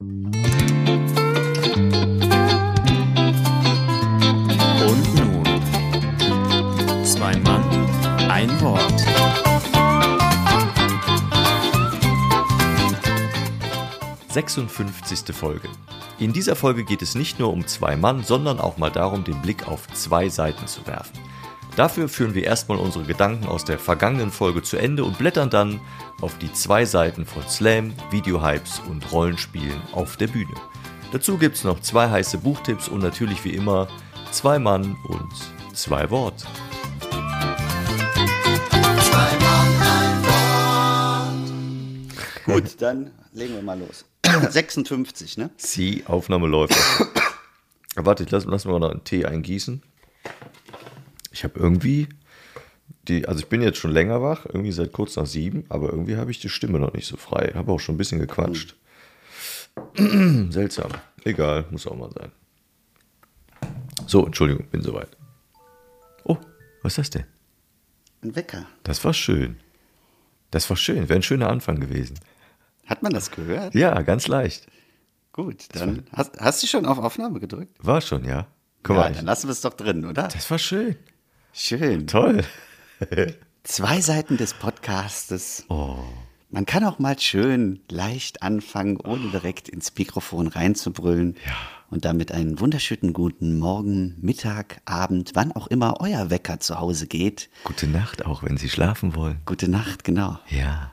Und nun, zwei Mann, ein Wort. Sechsundfünfzigste Folge. In dieser Folge geht es nicht nur um zwei Mann, sondern auch mal darum, den Blick auf zwei Seiten zu werfen. Dafür führen wir erstmal unsere Gedanken aus der vergangenen Folge zu Ende und blättern dann auf die zwei Seiten von Slam, Videohypes und Rollenspielen auf der Bühne. Dazu gibt's noch zwei heiße Buchtipps und natürlich wie immer zwei Mann und zwei Wort. Gut, dann legen wir mal los. 56, ne? Sie, Aufnahme läuft. Warte, ich lass, lass mal noch einen Tee eingießen. Ich habe irgendwie die, also ich bin jetzt schon länger wach, irgendwie seit kurz nach sieben, aber irgendwie habe ich die Stimme noch nicht so frei. Habe auch schon ein bisschen gequatscht. Seltsam. Egal, muss auch mal sein. So, Entschuldigung, bin soweit. Oh, was ist das denn? Ein Wecker. Das war schön. Das war schön. Wäre ein schöner Anfang gewesen. Hat man das gehört? Ja, ganz leicht. Gut, dann hast, hast du schon auf Aufnahme gedrückt? War schon, ja. Guck ja, mal, dann lassen wir es doch drin, oder? das war schön. Schön. Toll. Zwei Seiten des Podcastes. Oh. Man kann auch mal schön leicht anfangen, ohne direkt ins Mikrofon reinzubrüllen. Ja. Und damit einen wunderschönen guten Morgen, Mittag, Abend, wann auch immer euer Wecker zu Hause geht. Gute Nacht auch, wenn Sie schlafen wollen. Gute Nacht, genau. Ja.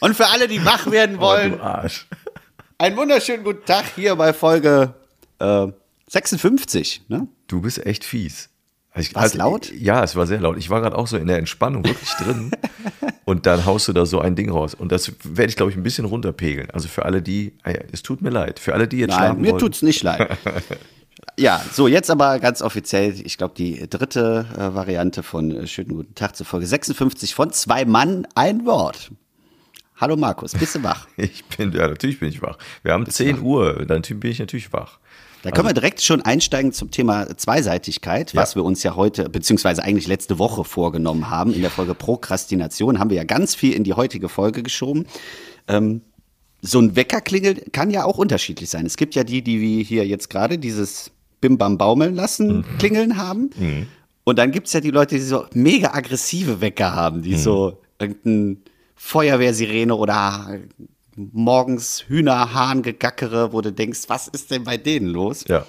Und für alle, die wach werden wollen, Oh, du Arsch. einen wunderschönen guten Tag hier bei Folge äh, 56. Ne? Du bist echt fies. Ich, War's laut? Ja, es war sehr laut. Ich war gerade auch so in der Entspannung wirklich drin. Und dann haust du da so ein Ding raus. Und das werde ich, glaube ich, ein bisschen runterpegeln. Also für alle, die, ah es tut mir leid, für alle, die jetzt Nein, schlafen mir wollen. tut's nicht leid. Ja, so jetzt aber ganz offiziell, ich glaube, die dritte äh, Variante von äh, Schönen guten Tag zur Folge 56 von Zwei Mann, ein Wort. Hallo Markus, bist du wach? Ich bin, ja, natürlich bin ich wach. Wir haben 10 Uhr, dann bin ich natürlich wach. Da können wir direkt schon einsteigen zum Thema Zweiseitigkeit, was Ja. wir uns ja heute, beziehungsweise eigentlich letzte Woche vorgenommen haben. In der Folge Prokrastination haben wir ja ganz viel in die heutige Folge geschoben. Ähm, so ein Weckerklingel kann ja auch unterschiedlich sein. Es gibt ja die, die wie hier jetzt gerade dieses Bim Bam Baumeln lassen, klingeln haben. Und dann gibt's ja die Leute, die so mega aggressive Wecker haben, die so irgendein Feuerwehrsirene oder morgens Hühnerhahngegackere, wo du denkst, was ist denn bei denen los? Ja.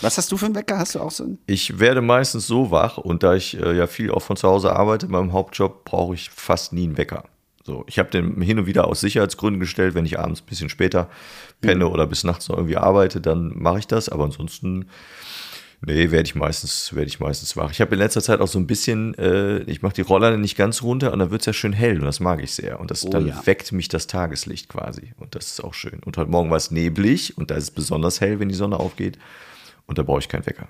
Was hast du für einen Wecker? Hast du auch so einen? Ich werde meistens so wach und da ich äh, ja viel auch von zu Hause arbeite, in meinem Hauptjob, brauche ich fast nie einen Wecker. So, ich habe den hin und wieder aus Sicherheitsgründen gestellt, wenn ich abends ein bisschen später penne oder bis nachts noch irgendwie arbeite, dann mache ich das. Aber ansonsten, nee, werde ich meistens, werde ich meistens wach. Ich habe in letzter Zeit auch so ein bisschen, äh, ich mache die Roller nicht ganz runter und dann wird es ja schön hell und das mag ich sehr. Und das, Oh dann ja. weckt mich das Tageslicht quasi. Und das ist auch schön. Und heute Morgen war es neblig und da ist es besonders hell, wenn die Sonne aufgeht. Und da brauche ich keinen Wecker.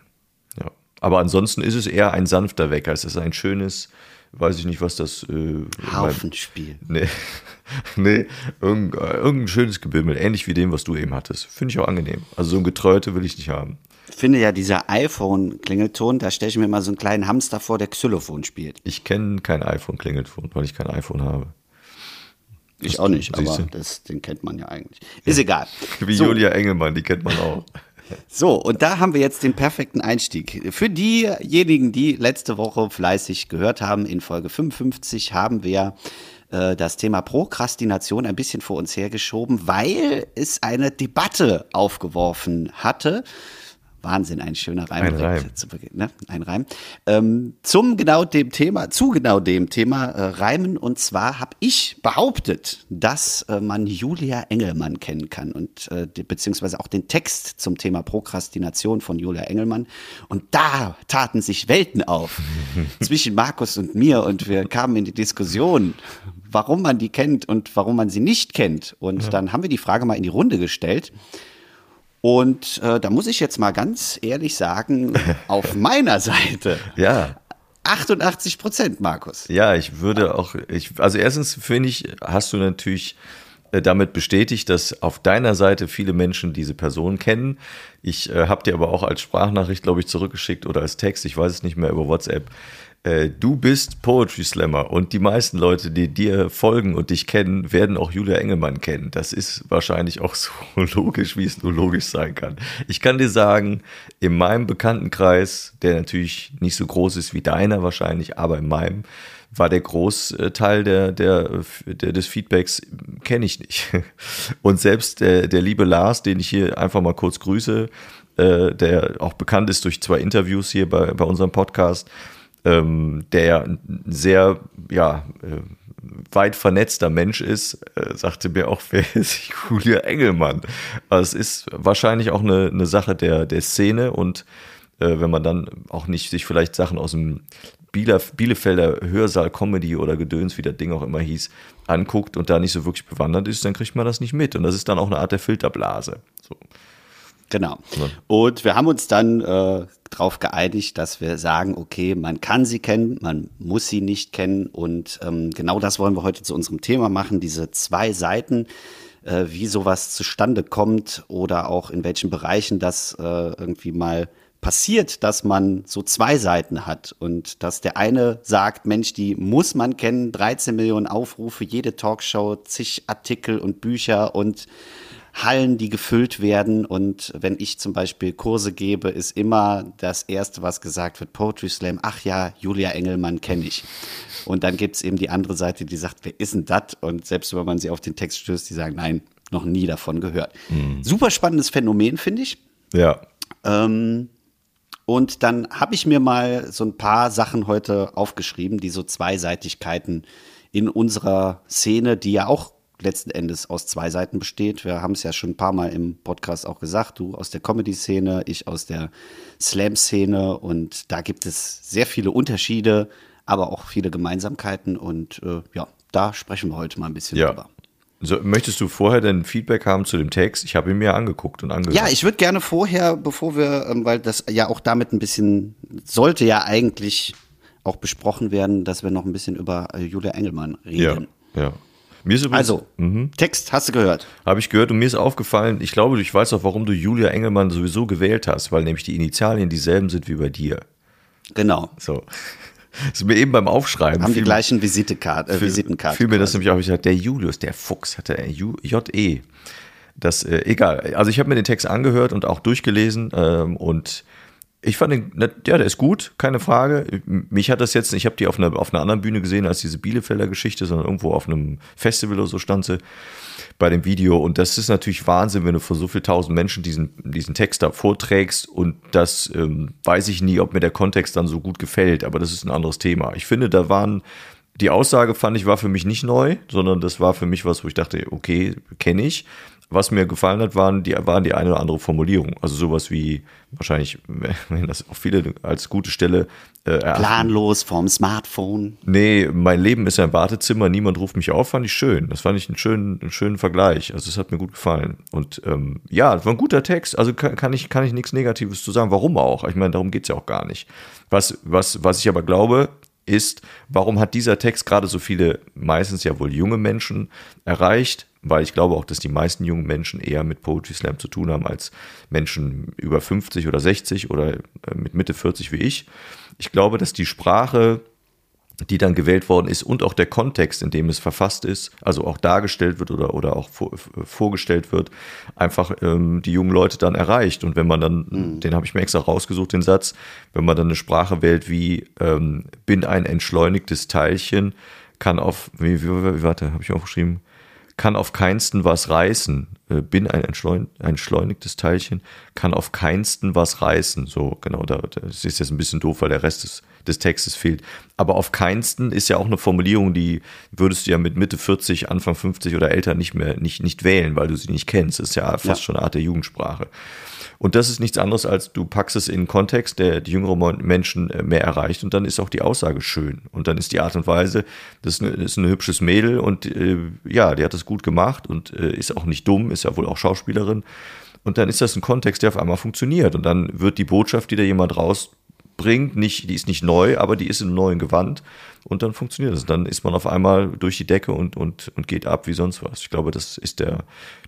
Ja. Aber ansonsten ist es eher ein sanfter Wecker. Es ist ein schönes, weiß ich nicht, was das. Äh, Haufenspiel. Nee, nee irgendein, äh, irgendein schönes Gebimmel, ähnlich wie dem, was du eben hattest. Finde ich auch angenehm. Also so ein Getreute will ich nicht haben. Ich finde ja dieser iPhone-Klingelton, da stelle ich mir mal so einen kleinen Hamster vor, der Xylophon spielt. Ich kenne kein iPhone-Klingelton, weil ich kein iPhone habe. Ich auch nicht, aber das, den kennt man ja eigentlich. Ist egal. Wie So. Julia Engelmann, die kennt man auch. So, und da haben wir jetzt den perfekten Einstieg. Für diejenigen, die letzte Woche fleißig gehört haben, in Folge 55 haben wir äh, das Thema Prokrastination ein bisschen vor uns hergeschoben, weil es eine Debatte aufgeworfen hatte. Wahnsinn, ein schöner Reim. Ein Reim. Zu ne? Ein Reim. Ähm, zum genau dem Thema, zu genau dem Thema äh, Reimen. Und zwar habe ich behauptet, dass äh, man Julia Engelmann kennen kann und äh, die, beziehungsweise auch den Text zum Thema Prokrastination von Julia Engelmann. Und da taten sich Welten auf zwischen Markus und mir und wir kamen in die Diskussion, warum man die kennt und warum man sie nicht kennt. Und dann haben wir die Frage mal in die Runde gestellt. Und äh, da muss ich jetzt mal ganz ehrlich sagen, auf meiner Seite Ja, 88 Prozent, Markus. Ja, ich würde auch, ich, also erstens finde ich, hast du natürlich äh, damit bestätigt, dass auf deiner Seite viele Menschen diese Person kennen. Ich äh, habe dir aber auch als Sprachnachricht, glaube ich, zurückgeschickt oder als Text, ich weiß es nicht mehr, über WhatsApp, äh, du bist Poetry Slammer und die meisten Leute, die dir folgen und dich kennen, werden auch Julia Engelmann kennen. Das ist wahrscheinlich auch so logisch, wie es nur logisch sein kann. Ich kann dir sagen, in meinem Bekanntenkreis, der natürlich nicht so groß ist wie deiner wahrscheinlich, aber in meinem, war der Großteil der, der, der des Feedbacks kenne ich nicht. Und selbst der, der liebe Lars, den ich hier einfach mal kurz grüße, äh, der auch bekannt ist durch zwei Interviews hier bei, bei unserem Podcast, ähm, der ein sehr, ja, äh, weit vernetzter Mensch ist, äh, sagte mir auch, wer ist Julia Engelmann? Also es ist wahrscheinlich auch eine, eine Sache der, der Szene und äh, wenn man dann auch nicht sich vielleicht Sachen aus dem Bielefelder Hörsaal Comedy oder Gedöns, wie das Ding auch immer hieß, anguckt und da nicht so wirklich bewandert ist, dann kriegt man das nicht mit. Und das ist dann auch eine Art der Filterblase. So. Genau. Und wir haben uns dann äh, darauf geeinigt, dass wir sagen, okay, man kann sie kennen, man muss sie nicht kennen. Und ähm, genau das wollen wir heute zu unserem Thema machen, diese zwei Seiten, äh, wie sowas zustande kommt oder auch in welchen Bereichen das äh, irgendwie mal passiert, dass man so zwei Seiten hat und dass der eine sagt, Mensch, die muss man kennen, 13 Millionen Aufrufe, jede Talkshow, zig Artikel und Bücher und Hallen, die gefüllt werden. Und wenn ich zum Beispiel Kurse gebe, ist immer das Erste, was gesagt wird, Poetry Slam, ach ja, Julia Engelmann kenne ich. Und dann gibt es eben die andere Seite, die sagt, wer ist denn das? Und selbst wenn man sie auf den Text stößt, die sagen, nein, noch nie davon gehört. Mhm. Super spannendes Phänomen, finde ich. Ja. Ähm, und dann habe ich mir mal so ein paar Sachen heute aufgeschrieben, die so Zweiseitigkeiten in unserer Szene, die ja auch letzten Endes aus zwei Seiten besteht. Wir haben es ja schon ein paar Mal im Podcast auch gesagt, du aus der Comedy-Szene, ich aus der Slam-Szene und da gibt es sehr viele Unterschiede, aber auch viele Gemeinsamkeiten und äh, ja, da sprechen wir heute mal ein bisschen ja. drüber. So, möchtest du vorher denn Feedback haben zu dem Text? Ich habe ihn mir angeguckt und angehört. Ja, ich würde gerne vorher, bevor wir, ähm, weil das ja auch damit ein bisschen, sollte ja eigentlich auch besprochen werden, dass wir noch ein bisschen über äh, Julia Engelmann reden. Ja, ja. Übrigens, also, mhm. Text hast du gehört. Habe ich gehört und mir ist aufgefallen, ich glaube, ich weiß auch, warum du Julia Engelmann sowieso gewählt hast, weil nämlich die Initialien dieselben sind wie bei dir. Genau. So. Das ist mir eben beim Aufschreiben. Haben die gleichen Visitekarte, äh, Visitenkarten. Fiel mir das nämlich auch, ich dachte, der Julius, der Fuchs, hatte er J-E. Das, äh, egal. Also ich habe mir den Text angehört und auch durchgelesen ähm, und ich fand den, ja, der ist gut, keine Frage. Mich hat das jetzt, ich habe die auf einer, auf einer anderen Bühne gesehen als diese Bielefelder Geschichte, sondern irgendwo auf einem Festival oder so stand sie bei dem Video. Und das ist natürlich Wahnsinn, wenn du vor so viel tausend Menschen diesen, diesen Text da vorträgst. Und das ähm, weiß ich nie, ob mir der Kontext dann so gut gefällt, aber das ist ein anderes Thema. Ich finde, da waren die Aussage fand ich war für mich nicht neu, sondern das war für mich was, wo ich dachte, okay, kenne ich. Was mir gefallen hat, waren die, waren die eine oder andere Formulierung. Also sowas wie, wahrscheinlich, wenn das auch viele als gute Stelle äh, Planlos vom Smartphone. Nee, mein Leben ist ein Wartezimmer, niemand ruft mich auf, fand ich schön. Das fand ich einen schönen, einen schönen Vergleich. Also es hat mir gut gefallen. Und ähm, ja, das war ein guter Text. Also kann, kann, ich, kann ich nichts Negatives zu sagen. Warum auch? Ich meine, darum geht's ja auch gar nicht. Was, was, was ich aber glaube, ist, warum hat dieser Text gerade so viele, meistens ja wohl junge Menschen erreicht? Weil ich glaube auch, dass die meisten jungen Menschen eher mit Poetry Slam zu tun haben als Menschen über 50 oder 60 oder äh, mit Mitte 40 wie ich. Ich glaube, dass die Sprache die dann gewählt worden ist und auch der Kontext, in dem es verfasst ist, also auch dargestellt wird oder, oder auch vor, vorgestellt wird, einfach ähm, die jungen Leute dann erreicht. Und wenn man dann, mhm. den habe ich mir extra rausgesucht, den Satz, wenn man dann eine Sprache wählt wie ähm, bin ein entschleunigtes Teilchen, kann auf, wie, wie, wie warte, habe ich aufgeschrieben, kann auf keinsten was reißen. Äh, bin ein, entschleun, ein entschleunigtes Teilchen, kann auf keinsten was reißen. So, genau, da, das ist jetzt ein bisschen doof, weil der Rest ist des Textes fehlt. Aber auf keinsten ist ja auch eine Formulierung, die würdest du ja mit Mitte 40, Anfang 50 oder älter nicht mehr, nicht, nicht wählen, weil du sie nicht kennst. Das ist ja fast ja. schon eine Art der Jugendsprache. Und das ist nichts anderes, als du packst es in einen Kontext, der die jüngeren Menschen äh, mehr erreicht und dann ist auch die Aussage schön. Und dann ist die Art und Weise, das ist, ist ein hübsches Mädel und äh, ja, die hat das gut gemacht und äh, ist auch nicht dumm, ist ja wohl auch Schauspielerin. Und dann ist das ein Kontext, der auf einmal funktioniert. Und dann wird die Botschaft, die da jemand raus bringt, nicht, die ist nicht neu, aber die ist in einem neuen Gewand und dann funktioniert es. Dann ist man auf einmal durch die Decke und, und, und geht ab wie sonst was. Ich glaube, das ist der,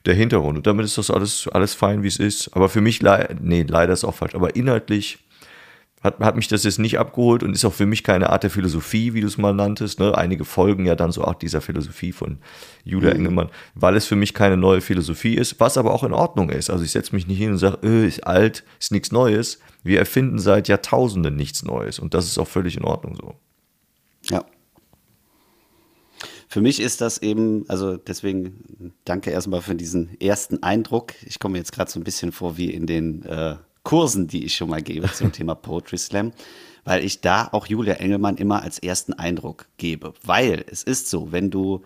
der Hintergrund. Und damit ist das alles, alles fein, wie es ist. Aber für mich, le nee, leider ist auch falsch, aber inhaltlich hat, hat mich das jetzt nicht abgeholt und ist auch für mich keine Art der Philosophie, wie du es mal nanntest. Ne? Einige folgen ja dann so auch dieser Philosophie von Julia mhm. Engelmann, weil es für mich keine neue Philosophie ist, was aber auch in Ordnung ist. Also ich setze mich nicht hin und sage, öh, ist alt, ist nichts Neues. Wir erfinden seit Jahrtausenden nichts Neues und das ist auch völlig in Ordnung so. Ja. Für mich ist das eben, also deswegen danke erstmal für diesen ersten Eindruck. Ich komme jetzt gerade so ein bisschen vor wie in den äh, Kursen, die ich schon mal gebe zum Thema Poetry Slam, weil ich da auch Julia Engelmann immer als ersten Eindruck gebe. Weil es ist so, wenn du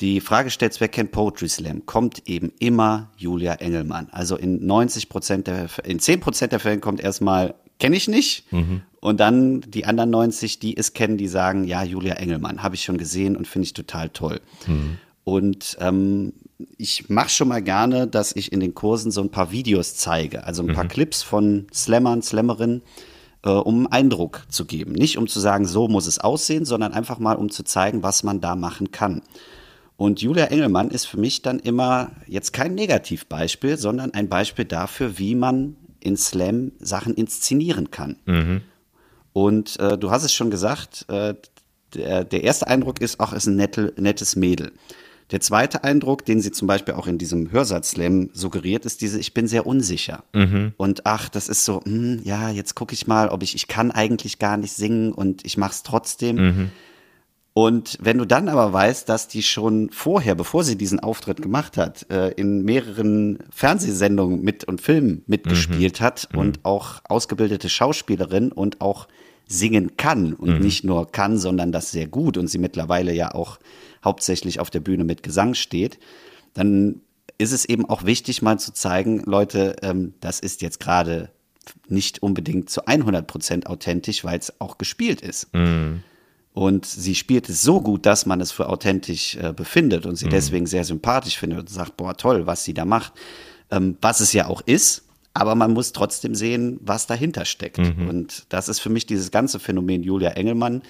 die Frage stellst, wer kennt Poetry Slam, kommt eben immer Julia Engelmann. Also in 90 Prozent der, in 10 Prozent der Fälle kommt erstmal, kenne ich nicht. Mhm. Und dann die anderen 90, die es kennen, die sagen, ja, Julia Engelmann, habe ich schon gesehen und finde ich total toll. Mhm. Und ähm, ich mache schon mal gerne, dass ich in den Kursen so ein paar Videos zeige, also ein paar mhm. Clips von Slammern, Slammerinnen, äh, um Eindruck zu geben. Nicht um zu sagen, so muss es aussehen, sondern einfach mal, um zu zeigen, was man da machen kann. Und Julia Engelmann ist für mich dann immer jetzt kein Negativbeispiel, sondern ein Beispiel dafür, wie man in Slam Sachen inszenieren kann. Mhm. Und äh, du hast es schon gesagt, äh, der, der, erste Eindruck ist, ach, ist ein nette, nettes Mädel. Der zweite Eindruck, den sie zum Beispiel auch in diesem Hörsatz-Slam suggeriert, ist diese, ich bin sehr unsicher. Mhm. Und ach, das ist so, mh, hm, ja, jetzt gucke ich mal, ob ich, ich kann eigentlich gar nicht singen und ich mache es trotzdem. Mhm. Und wenn du dann aber weißt, dass die schon vorher, bevor sie diesen Auftritt gemacht hat, äh, in mehreren Fernsehsendungen mit und Filmen mitgespielt mhm. hat mhm. und auch ausgebildete Schauspielerin und auch singen kann und mhm. nicht nur kann, sondern das sehr gut und sie mittlerweile ja auch hauptsächlich auf der Bühne mit Gesang steht, dann ist es eben auch wichtig, mal zu zeigen, Leute, ähm, das ist jetzt gerade nicht unbedingt zu 100 Prozent authentisch, weil es auch gespielt ist. Und sie spielt es so gut, dass man es für authentisch äh, befindet und sie mhm. deswegen sehr sympathisch findet und sagt, boah, toll, was sie da macht. Ähm, was es ja auch ist, aber man muss trotzdem sehen, was dahinter steckt. Mhm. Und das ist für mich dieses ganze Phänomen Julia Engelmann,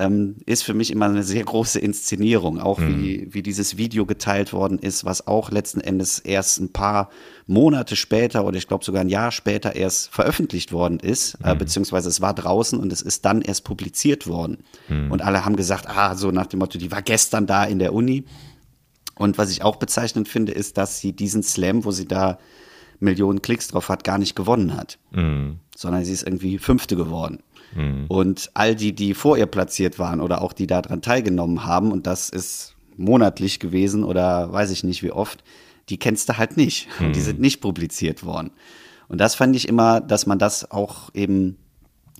ähm, ist für mich immer eine sehr große Inszenierung, auch mhm. wie, wie dieses Video geteilt worden ist, was auch letzten Endes erst ein paar Monate später oder ich glaube sogar ein Jahr später erst veröffentlicht worden ist, äh, mhm. äh, beziehungsweise es war draußen und es ist dann erst publiziert worden. Mhm. Und alle haben gesagt, ah, so nach dem Motto, die war gestern da in der Uni. Und was ich auch bezeichnend finde, ist, dass sie diesen Slam, wo sie da Millionen Klicks drauf hat, gar nicht gewonnen hat, mhm. sondern sie ist irgendwie Fünfte geworden. Mhm. Und all die, die vor ihr platziert waren oder auch die daran teilgenommen haben, und das ist monatlich gewesen oder weiß ich nicht wie oft, die kennst du halt nicht. Mhm. Die sind nicht publiziert worden. Und das fand ich immer, dass man das auch eben,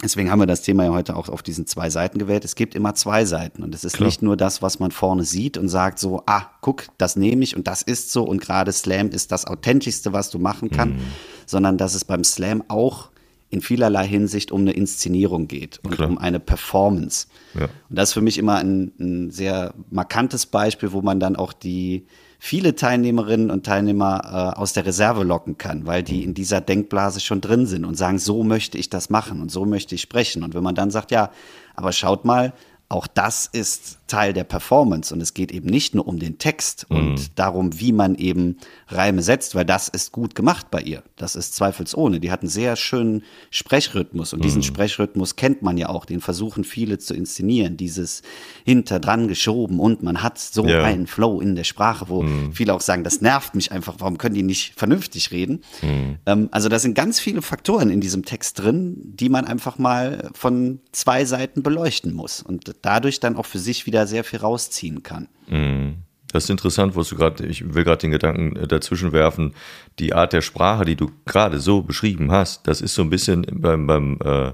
deswegen haben wir das Thema ja heute auch auf diesen zwei Seiten gewählt. Es gibt immer zwei Seiten und es ist Klar. nicht nur das, was man vorne sieht und sagt so, ah, guck, das nehme ich und das ist so und gerade Slam ist das authentischste, was du machen kannst, mhm. sondern dass es beim Slam auch in vielerlei Hinsicht um eine Inszenierung geht und Klar. um eine Performance. Ja. Und das ist für mich immer ein, ein, sehr markantes Beispiel, wo man dann auch die viele Teilnehmerinnen und Teilnehmer äh, aus der Reserve locken kann, weil die in dieser Denkblase schon drin sind und sagen, so möchte ich das machen und so möchte ich sprechen. Und wenn man dann sagt, ja, aber schaut mal, auch das ist Teil der Performance und es geht eben nicht nur um den Text mhm. und darum, wie man eben Reime setzt, weil das ist gut gemacht bei ihr. Das ist zweifelsohne. Die hat einen sehr schönen Sprechrhythmus und mhm. diesen Sprechrhythmus kennt man ja auch. Den versuchen viele zu inszenieren. Dieses hinter dran geschoben und man hat so ja. einen Flow in der Sprache, wo mhm. viele auch sagen, das nervt mich einfach. Warum können die nicht vernünftig reden? Mhm. Ähm, also da sind ganz viele Faktoren in diesem Text drin, die man einfach mal von zwei Seiten beleuchten muss und dadurch dann auch für sich wieder sehr viel rausziehen kann. Mhm. Das ist interessant, wo du gerade, ich will gerade den Gedanken äh, dazwischen werfen, die Art der Sprache, die du gerade so beschrieben hast, das ist so ein bisschen beim, beim, äh,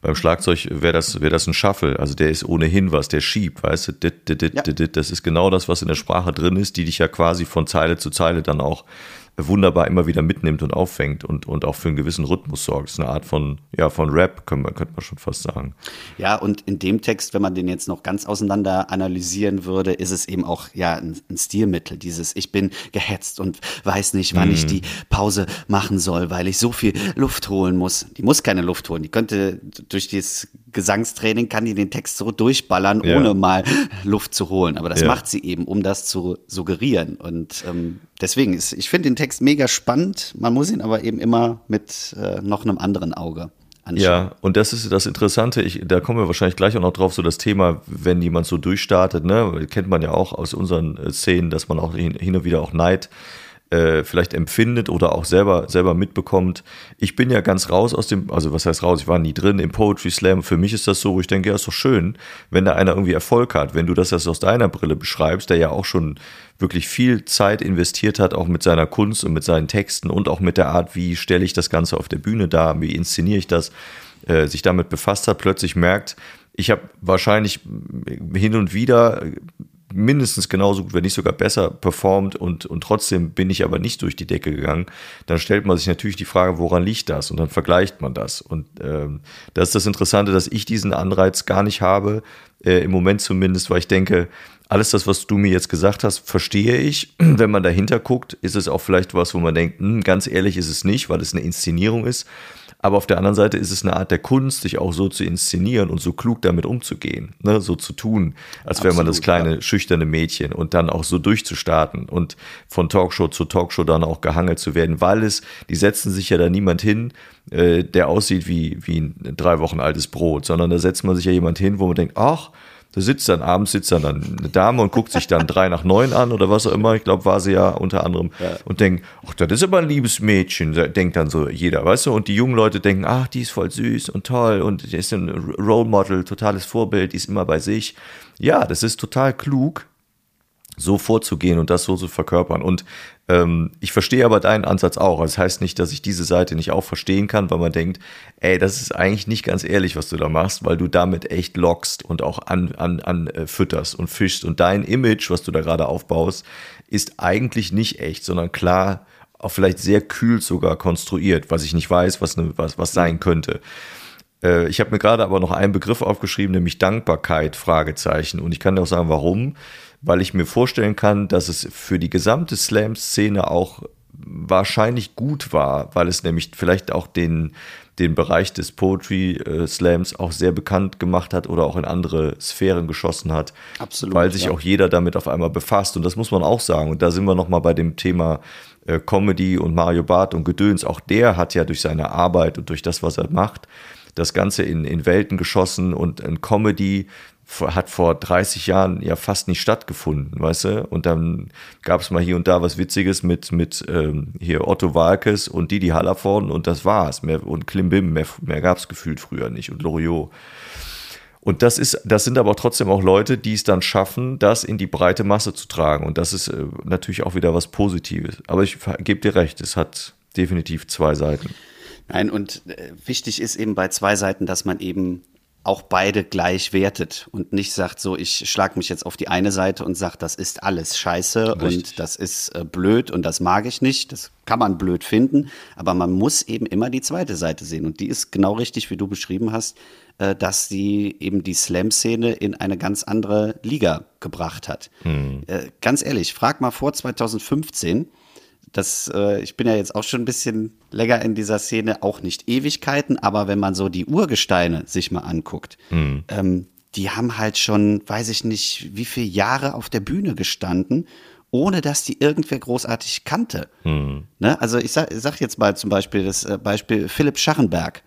beim Schlagzeug wäre das, wär das ein Shuffle, also der ist ohnehin was, der schiebt, weißt du, dit, dit, dit, ja. das ist genau das, was in der Sprache drin ist, die dich ja quasi von Zeile zu Zeile dann auch wunderbar immer wieder mitnimmt und auffängt und, und auch für einen gewissen Rhythmus sorgt. Das ist eine Art von, ja, von Rap, könnte man, könnte man schon fast sagen. Ja, und in dem Text, wenn man den jetzt noch ganz auseinander analysieren würde, ist es eben auch ja ein, ein Stilmittel. Dieses, ich bin gehetzt und weiß nicht, wann mm. ich mhm. die Pause machen soll, weil ich so viel Luft holen muss. Die muss keine Luft holen. Die könnte durch dieses Gesangstraining kann die den Text so durchballern, ja. ohne mal Luft zu holen. Aber das ja. macht sie eben, um das zu suggerieren. Und ähm, deswegen ist, ich finde den Text mega spannend. Man muss ihn aber eben immer mit äh, noch einem anderen Auge anschauen. Ja, und das ist das Interessante, ich, da kommen wir wahrscheinlich gleich auch noch drauf, so das Thema, wenn jemand so durchstartet, ne, kennt man ja auch aus unseren äh, Szenen, dass man auch hin, hin und wieder auch Neid äh, vielleicht empfindet oder auch selber, selber mitbekommt. Ich bin ja ganz raus aus dem, also was heißt raus, ich war nie drin im Poetry Slam. Für mich ist das so, wo ich denke, ja, ist doch schön, wenn da einer irgendwie Erfolg hat. Wenn du das jetzt aus deiner Brille beschreibst, der ja auch schon wirklich viel Zeit investiert hat, auch mit seiner Kunst und mit seinen Texten und auch mit der Art, wie stelle ich das Ganze auf der Bühne dar, wie inszeniere ich das, äh, sich damit befasst hat, plötzlich merkt, ich habe wahrscheinlich hin und wieder mindestens genauso gut, wenn nicht sogar besser performt und, und trotzdem bin ich aber nicht durch die Decke gegangen, dann stellt man sich natürlich die Frage, woran liegt das? Und dann vergleicht man das. Und ähm, das ist das Interessante, dass ich diesen Anreiz gar nicht habe, äh, im Moment zumindest, weil ich denke, alles das, was du mir jetzt gesagt hast, verstehe ich. Wenn man dahinter guckt, ist es auch vielleicht was, wo man denkt, hm, ganz ehrlich ist es nicht, weil es eine Inszenierung ist. Aber auf der anderen Seite ist es eine Art der Kunst, sich auch so zu inszenieren und so klug damit umzugehen, ne? so zu tun, als wäre man das kleine, ja. schüchterne Mädchen und dann auch so durchzustarten und von Talkshow zu Talkshow dann auch gehangelt zu werden, weil es, die setzen sich ja da niemand hin, äh, der aussieht wie, wie ein drei Wochen altes Brot, sondern da setzt man sich ja jemand hin, wo man denkt, ach, da sitzt dann abends sitzt dann, dann eine Dame und guckt sich dann drei nach neun an oder was auch immer. Ich glaube, war sie ja unter anderem ja. und denkt, ach, das ist aber ein liebes Mädchen, denkt dann so jeder, weißt du? Und die jungen Leute denken, ach, die ist voll süß und toll und die ist ein Role Model, totales Vorbild, die ist immer bei sich. Ja, das ist total klug, so vorzugehen und das so zu verkörpern. Und ähm, ich verstehe aber deinen Ansatz auch. Das heißt nicht, dass ich diese Seite nicht auch verstehen kann, weil man denkt, ey, das ist eigentlich nicht ganz ehrlich, was du da machst, weil du damit echt lockst und auch an, an, an äh, fütterst und fischst. Und dein Image, was du da gerade aufbaust, ist eigentlich nicht echt, sondern klar, auch vielleicht sehr kühl sogar konstruiert, was ich nicht weiß, was, ne, was, was sein könnte. Äh, ich habe mir gerade aber noch einen Begriff aufgeschrieben, nämlich Dankbarkeit, Fragezeichen. Und ich kann dir auch sagen, warum weil ich mir vorstellen kann, dass es für die gesamte Slam-Szene auch wahrscheinlich gut war, weil es nämlich vielleicht auch den, den Bereich des Poetry äh, Slams auch sehr bekannt gemacht hat oder auch in andere Sphären geschossen hat. Absolut. Weil sich ja. auch jeder damit auf einmal befasst. Und das muss man auch sagen. Und da sind wir nochmal bei dem Thema äh, Comedy und Mario Barth und Gedöns. Auch der hat ja durch seine Arbeit und durch das, was er macht, das Ganze in, in Welten geschossen und in Comedy hat vor 30 Jahren ja fast nicht stattgefunden, weißt du? Und dann gab es mal hier und da was Witziges mit, mit ähm, hier Otto Walkes und Didi Hallervorden und das war's. Mehr, und Klimbim, mehr, mehr gab es gefühlt früher nicht und Loriot. Und das ist, das sind aber trotzdem auch Leute, die es dann schaffen, das in die breite Masse zu tragen. Und das ist äh, natürlich auch wieder was Positives. Aber ich gebe dir recht, es hat definitiv zwei Seiten. Nein, und äh, wichtig ist eben bei zwei Seiten, dass man eben auch beide gleich wertet und nicht sagt so, ich schlag mich jetzt auf die eine Seite und sag, das ist alles scheiße Richtig. und das ist äh, blöd und das mag ich nicht. Das kann man blöd finden, aber man muss eben immer die zweite Seite sehen und die ist genau richtig, wie du beschrieben hast, äh, dass sie eben die Slam-Szene in eine ganz andere Liga gebracht hat. Äh, ganz ehrlich, frag mal vor 2015, das, äh, ich bin ja jetzt auch schon ein bisschen länger in dieser Szene, auch nicht Ewigkeiten, aber wenn man so die Urgesteine sich mal anguckt, mhm. ähm, die haben halt schon, weiß ich nicht, wie viele Jahre auf der Bühne gestanden, ohne dass die irgendwer großartig kannte. Mhm. Ne? Also ich sag, sag, jetzt mal zum Beispiel das äh, Beispiel Philipp Scharrenberg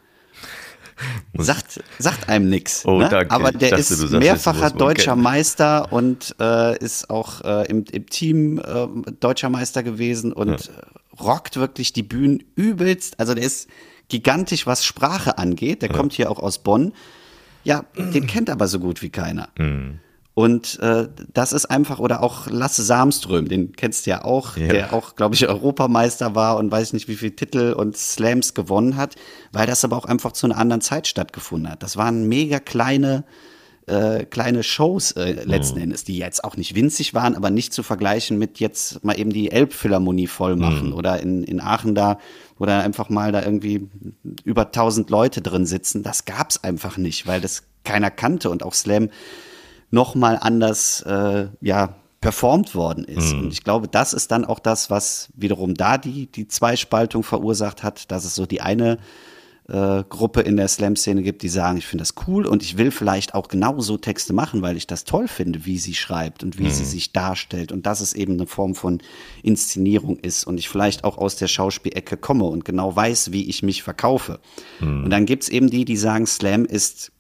sagt, sagt einem nichts. Oh, ne? Aber der dachte, ist mehrfacher deutscher kennt. Meister und äh, ist auch äh, im, im, Team äh, deutscher Meister gewesen und ja. rockt wirklich die Bühnen übelst. Also der ist gigantisch, was Sprache angeht. Der ja. kommt hier auch aus Bonn. Ja, den kennt aber so gut wie keiner. Mhm. Und äh, das ist einfach, oder auch Lasse Samström, den kennst du ja auch, ja. der auch, glaube ich, Europameister war und weiß nicht, wie viele Titel und Slams gewonnen hat, weil das aber auch einfach zu einer anderen Zeit stattgefunden hat. Das waren mega kleine, äh, kleine Shows äh, letzten mhm. Endes, die jetzt auch nicht winzig waren, aber nicht zu vergleichen mit jetzt mal eben die Elbphilharmonie voll machen mhm. oder in, in Aachen da, wo dann einfach mal da irgendwie über tausend Leute drin sitzen. Das gab's einfach nicht, weil das keiner kannte und auch Slam nochmal anders äh, ja, performt worden ist. Mhm. Und ich glaube, das ist dann auch das, was wiederum da die, die Zweispaltung verursacht hat, dass es so die eine äh, Gruppe in der Slam-Szene gibt, die sagen, ich finde das cool und ich will vielleicht auch genauso Texte machen, weil ich das toll finde, wie sie schreibt und wie mhm. sie sich darstellt und dass es eben eine Form von Inszenierung ist und ich vielleicht auch aus der Schauspielecke komme und genau weiß, wie ich mich verkaufe. Mhm. Und dann gibt's eben die, die sagen, Slam ist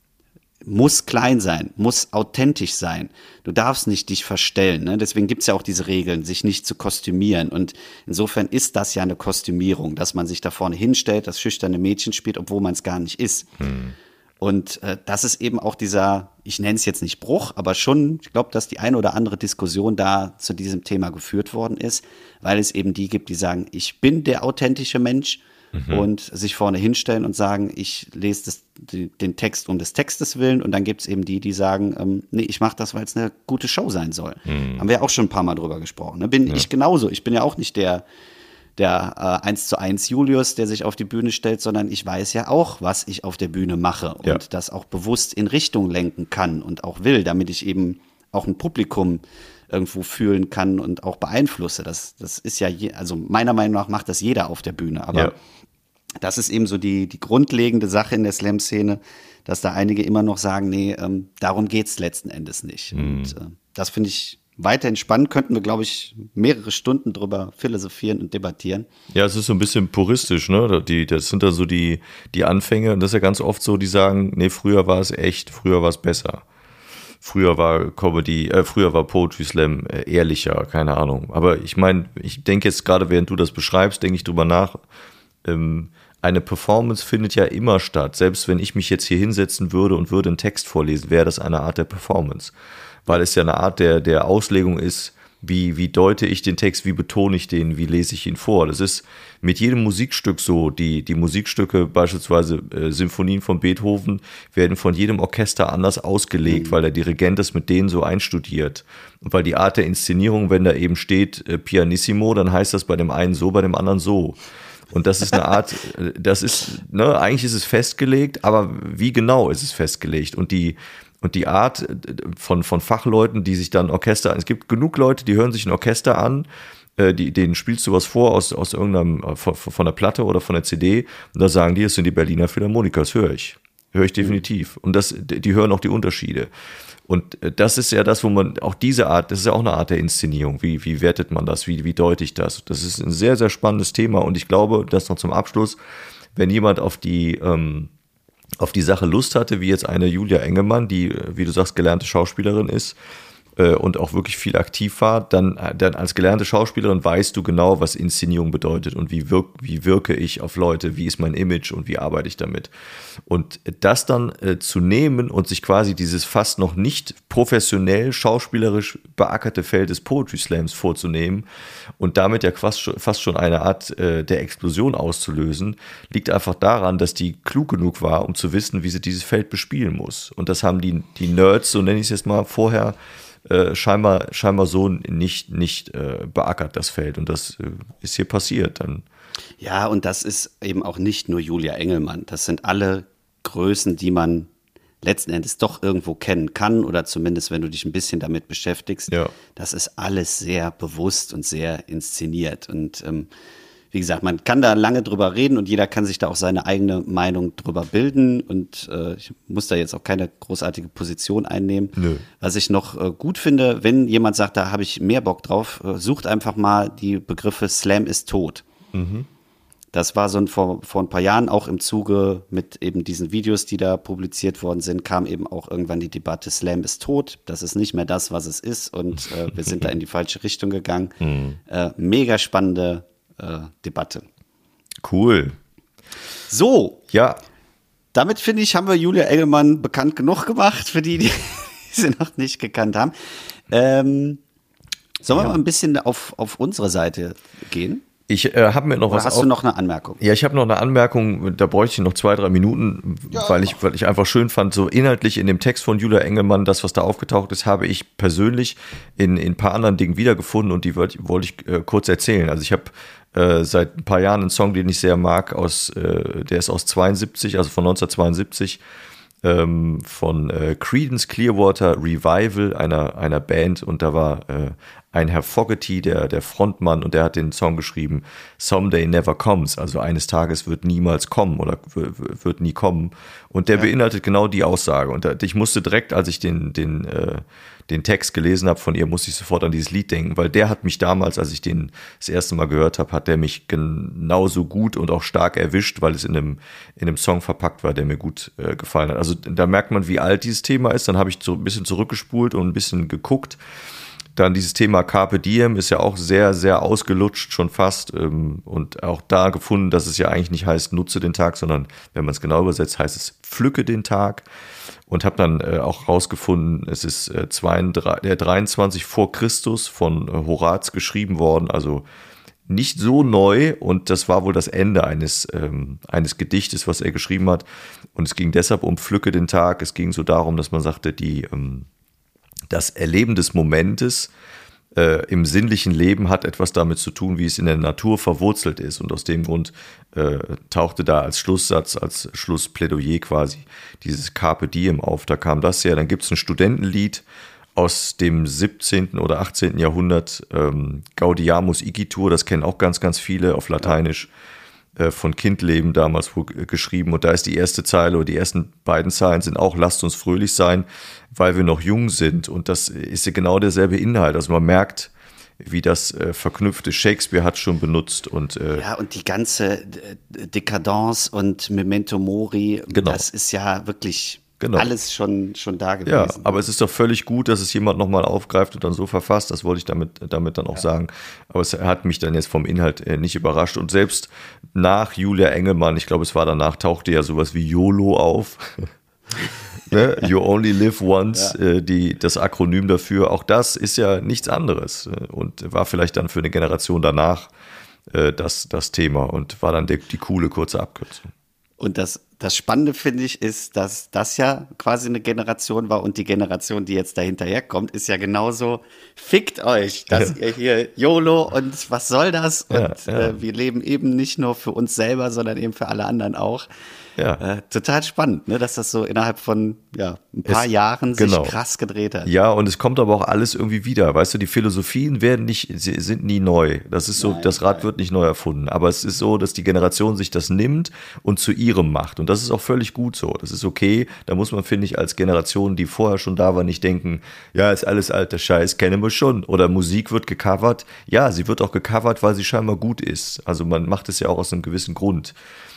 muss klein sein, muss authentisch sein. Du darfst nicht dich verstellen. Ne? Deswegen gibt's ja auch diese Regeln, sich nicht zu kostümieren. Und insofern ist das ja eine Kostümierung, dass man sich da vorne hinstellt, das schüchterne Mädchen spielt, obwohl man es gar nicht ist. Hm. Und äh, das ist eben auch dieser, ich nenne es jetzt nicht Bruch, aber schon, ich glaube, dass die eine oder andere Diskussion da zu diesem Thema geführt worden ist, weil es eben die gibt, die sagen, ich bin der authentische Mensch mhm. und sich vorne hinstellen und sagen, ich lese das, den Text um des Textes willen. Und dann gibt es eben die, die sagen, ähm, nee, ich mache das, weil es eine gute Show sein soll. Mhm. Haben wir ja auch schon ein paar Mal drüber gesprochen. Ne? Bin ja. ich genauso. Ich bin ja auch nicht der, der äh, 1 zu 1 Julius, der sich auf die Bühne stellt, sondern ich weiß ja auch, was ich auf der Bühne mache und ja. das auch bewusst in Richtung lenken kann und auch will, damit ich eben auch ein Publikum irgendwo fühlen kann und auch beeinflusse. Das, das ist ja, je, also meiner Meinung nach macht das jeder auf der Bühne. Aber ja das ist eben so die, die grundlegende Sache in der Slam-Szene, dass da einige immer noch sagen, nee, ähm, darum geht's letzten Endes nicht. Mhm. Und äh, das finde ich weiterhin spannend. Könnten wir, glaube ich, mehrere Stunden drüber philosophieren und debattieren. Ja, es ist so ein bisschen puristisch, ne? Die, das sind dann so die, die Anfänge. Und das ist ja ganz oft so, die sagen, nee, früher war es echt, früher war es besser. Früher war Comedy, äh, früher war Poetry Slam äh, ehrlicher, keine Ahnung. Aber ich meine, ich denke jetzt gerade, während du das beschreibst, denke ich drüber nach. Ähm, eine Performance findet ja immer statt. Selbst wenn ich mich jetzt hier hinsetzen würde und würde einen Text vorlesen, wäre das eine Art der Performance. Weil es ja eine Art der, der Auslegung ist, wie, wie deute ich den Text, wie betone ich den, wie lese ich ihn vor. Das ist mit jedem Musikstück so. Die, die Musikstücke, beispielsweise äh, Symphonien von Beethoven, werden von jedem Orchester anders ausgelegt, mhm. weil der Dirigent das mit denen so einstudiert. Und weil die Art der Inszenierung, wenn da eben steht äh, Pianissimo, dann heißt das bei dem einen so, bei dem anderen so. Und das ist eine Art, das ist, ne, eigentlich ist es festgelegt, aber wie genau ist es festgelegt? Und die, und die Art von, von Fachleuten, die sich dann Orchester, es gibt genug Leute, die hören sich ein Orchester an, äh, die, denen spielst du was vor aus, aus irgendeinem, äh, von, von der Platte oder von der CD, und da sagen die, es sind die Berliner Philharmoniker, das höre ich. Höre ich definitiv. Und das, die hören auch die Unterschiede. Und äh, das ist ja das, wo man auch diese Art, das ist ja auch eine Art der Inszenierung. Wie, wie wertet man das? Wie, wie deute ich das? Das ist ein sehr, sehr spannendes Thema. Und ich glaube, das noch zum Abschluss, wenn jemand auf die, ähm, auf die Sache Lust hatte, wie jetzt eine Julia Engemann, die, äh, wie du sagst, gelernte Schauspielerin ist, äh, und auch wirklich viel aktiv war, dann, dann als gelernte Schauspielerin weißt du genau, was Inszenierung bedeutet und wie, wirk, wie wirke ich auf Leute, wie ist mein Image und wie arbeite ich damit. Und das dann äh, zu nehmen und sich quasi dieses fast noch nicht professionell schauspielerisch beackerte Feld des Poetry Slams vorzunehmen und damit ja fast schon, fast schon eine Art äh, der Explosion auszulösen, liegt einfach daran, dass die klug genug war, um zu wissen, wie sie dieses Feld bespielen muss. Und das haben die, die Nerds, so nenne ich es jetzt mal, vorher äh, scheinbar, scheinbar so nicht, nicht äh, beackert, das Feld. Und das äh, ist hier passiert. Dann. Ja, und das ist eben auch nicht nur Julia Engelmann. Das sind alle Größen, die man letzten Endes doch irgendwo kennen kann oder zumindest, wenn du dich ein bisschen damit beschäftigst. Ja. Das ist alles sehr bewusst und sehr inszeniert. Und ähm, wie gesagt, man kann da lange drüber reden und jeder kann sich da auch seine eigene Meinung drüber bilden und äh, ich muss da jetzt auch keine großartige Position einnehmen. Nö. Was ich noch äh, gut finde, wenn jemand sagt, da habe ich mehr Bock drauf, äh, sucht einfach mal die Begriffe Slam ist tot. Mhm. Das war so ein, vor, vor ein paar Jahren auch im Zuge mit eben diesen Videos, die da publiziert worden sind, kam eben auch irgendwann die Debatte, Slam ist tot, das ist nicht mehr das, was es ist und äh, wir sind da in die falsche Richtung gegangen. Mhm. Äh, mega spannende Debatte. Cool. So. Ja. Damit finde ich, haben wir Julia Engelmann bekannt genug gemacht, für die, die sie noch nicht gekannt haben. Ähm, sollen wir ja. mal ein bisschen auf, auf unsere Seite gehen? Ich äh, habe mir noch Oder was. Hast auf du noch eine Anmerkung? Ja, ich habe noch eine Anmerkung. Da bräuchte ich noch zwei, drei Minuten, ja, weil ich, weil ich einfach schön fand, so inhaltlich in dem Text von Julia Engelmann, das, was da aufgetaucht ist, habe ich persönlich in, in ein paar anderen Dingen wiedergefunden und die wollte wollt ich äh, kurz erzählen. Also ich habe äh, seit ein paar Jahren einen Song, den ich sehr mag, aus, äh, der ist aus 72, also von 1972, ähm, von äh, Credence Clearwater Revival, einer, einer Band. Und da war äh, ein Herr Fogerty, der, der Frontmann, und der hat den Song geschrieben, Someday Never Comes, also eines Tages wird niemals kommen oder wird nie kommen. Und der ja. beinhaltet genau die Aussage. Und ich musste direkt, als ich den, den, äh, den Text gelesen habe von ihr, musste ich sofort an dieses Lied denken, weil der hat mich damals, als ich den das erste Mal gehört habe, hat der mich genauso gut und auch stark erwischt, weil es in einem, in einem Song verpackt war, der mir gut äh, gefallen hat. Also da merkt man, wie alt dieses Thema ist. Dann habe ich so ein bisschen zurückgespult und ein bisschen geguckt. Dann dieses Thema Carpe Diem ist ja auch sehr, sehr ausgelutscht schon fast ähm, und auch da gefunden, dass es ja eigentlich nicht heißt, nutze den Tag, sondern wenn man es genau übersetzt, heißt es, pflücke den Tag und habe dann äh, auch rausgefunden, es ist äh, 22, der 23 vor Christus von äh, Horaz geschrieben worden, also nicht so neu und das war wohl das Ende eines, ähm, eines Gedichtes, was er geschrieben hat. Und es ging deshalb um Pflücke den Tag. Es ging so darum, dass man sagte, die, ähm, das Erleben des Momentes äh, im sinnlichen Leben hat etwas damit zu tun, wie es in der Natur verwurzelt ist. Und aus dem Grund äh, tauchte da als Schlusssatz, als Schlussplädoyer quasi dieses Carpe Diem auf. Da kam das her. Dann gibt es ein Studentenlied aus dem 17. oder 18. Jahrhundert, ähm, Gaudiamus Igitur, das kennen auch ganz, ganz viele auf Lateinisch. Ja von Kindleben damals geschrieben. Und da ist die erste Zeile oder die ersten beiden Zeilen sind auch, lasst uns fröhlich sein, weil wir noch jung sind. Und das ist ja genau derselbe Inhalt. Also man merkt, wie das äh, verknüpft ist. Shakespeare hat schon benutzt und äh, ja und die ganze Dekadence und Memento Mori, genau. das ist ja wirklich Genau. Alles schon, schon da gewesen. Ja, aber es ist doch völlig gut, dass es jemand nochmal aufgreift und dann so verfasst. Das wollte ich damit, damit dann auch ja. sagen. Aber es hat mich dann jetzt vom Inhalt äh, nicht überrascht. Und selbst nach Julia Engelmann, ich glaube, es war danach, tauchte ja sowas wie YOLO auf. ne? You only live once, ja. äh, die, das Akronym dafür. Auch das ist ja nichts anderes äh, und war vielleicht dann für eine Generation danach das, das Thema und war dann die, die coole kurze Abkürzung. Und das das Spannende finde ich ist, dass das ja quasi eine Generation war und die Generation, die jetzt dahinterher kommt, ist ja genauso, fickt euch, dass ja. ihr hier YOLO und was soll das? Und ja, ja. Äh, wir leben eben nicht nur für uns selber, sondern eben für alle anderen auch. Ja. Äh, total spannend, ne, dass das so innerhalb von ja, ein paar es, Jahren sich genau. krass gedreht hat. Ja, und es kommt aber auch alles irgendwie wieder. Weißt du, die Philosophien werden nicht, sie sind nie neu. Das ist so, nein, das Rad nein. wird nicht neu erfunden. Aber es ist so, dass die Generation sich das nimmt und zu ihrem macht. Und das ist auch völlig gut so. Das ist okay. Da muss man, finde ich, als Generation, die vorher schon da war, nicht denken, ja, ist alles alter Scheiß, kennen wir schon. Oder Musik wird gecovert. Ja, sie wird auch gecovert, weil sie scheinbar gut ist. Also man macht es ja auch aus einem gewissen Grund.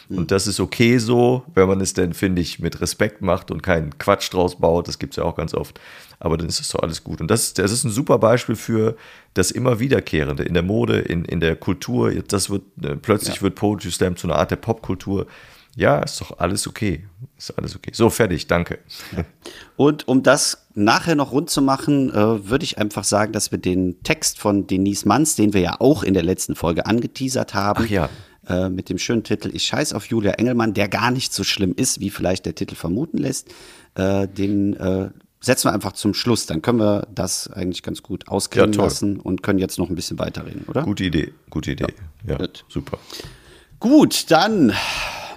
Und mhm. das ist okay so, wenn man es denn, finde ich, mit Respekt macht und keinen Quatsch draus baut. Das gibt es ja auch ganz oft. Aber dann ist es doch alles gut. Und das, das ist ein super Beispiel für das immer Wiederkehrende in der Mode, in, in der Kultur. Das wird, äh, plötzlich ja. wird Poetry Slam zu einer Art der Popkultur. Ja, ist doch alles okay. Ist alles okay. So, fertig, danke. Und um das nachher noch rund zu machen, äh, würde ich einfach sagen, dass wir den Text von Denise Manns, den wir ja auch in der letzten Folge angeteasert haben, Ach ja. Äh, mit dem schönen Titel Ich scheiß auf Julia Engelmann, der gar nicht so schlimm ist, wie vielleicht der Titel vermuten lässt. Äh, den äh, setzen wir einfach zum Schluss. Dann können wir das eigentlich ganz gut ausklingen ja, lassen und können jetzt noch ein bisschen weiterreden, oder? Gute Idee, gute Idee. Ja, ja super. Gut, dann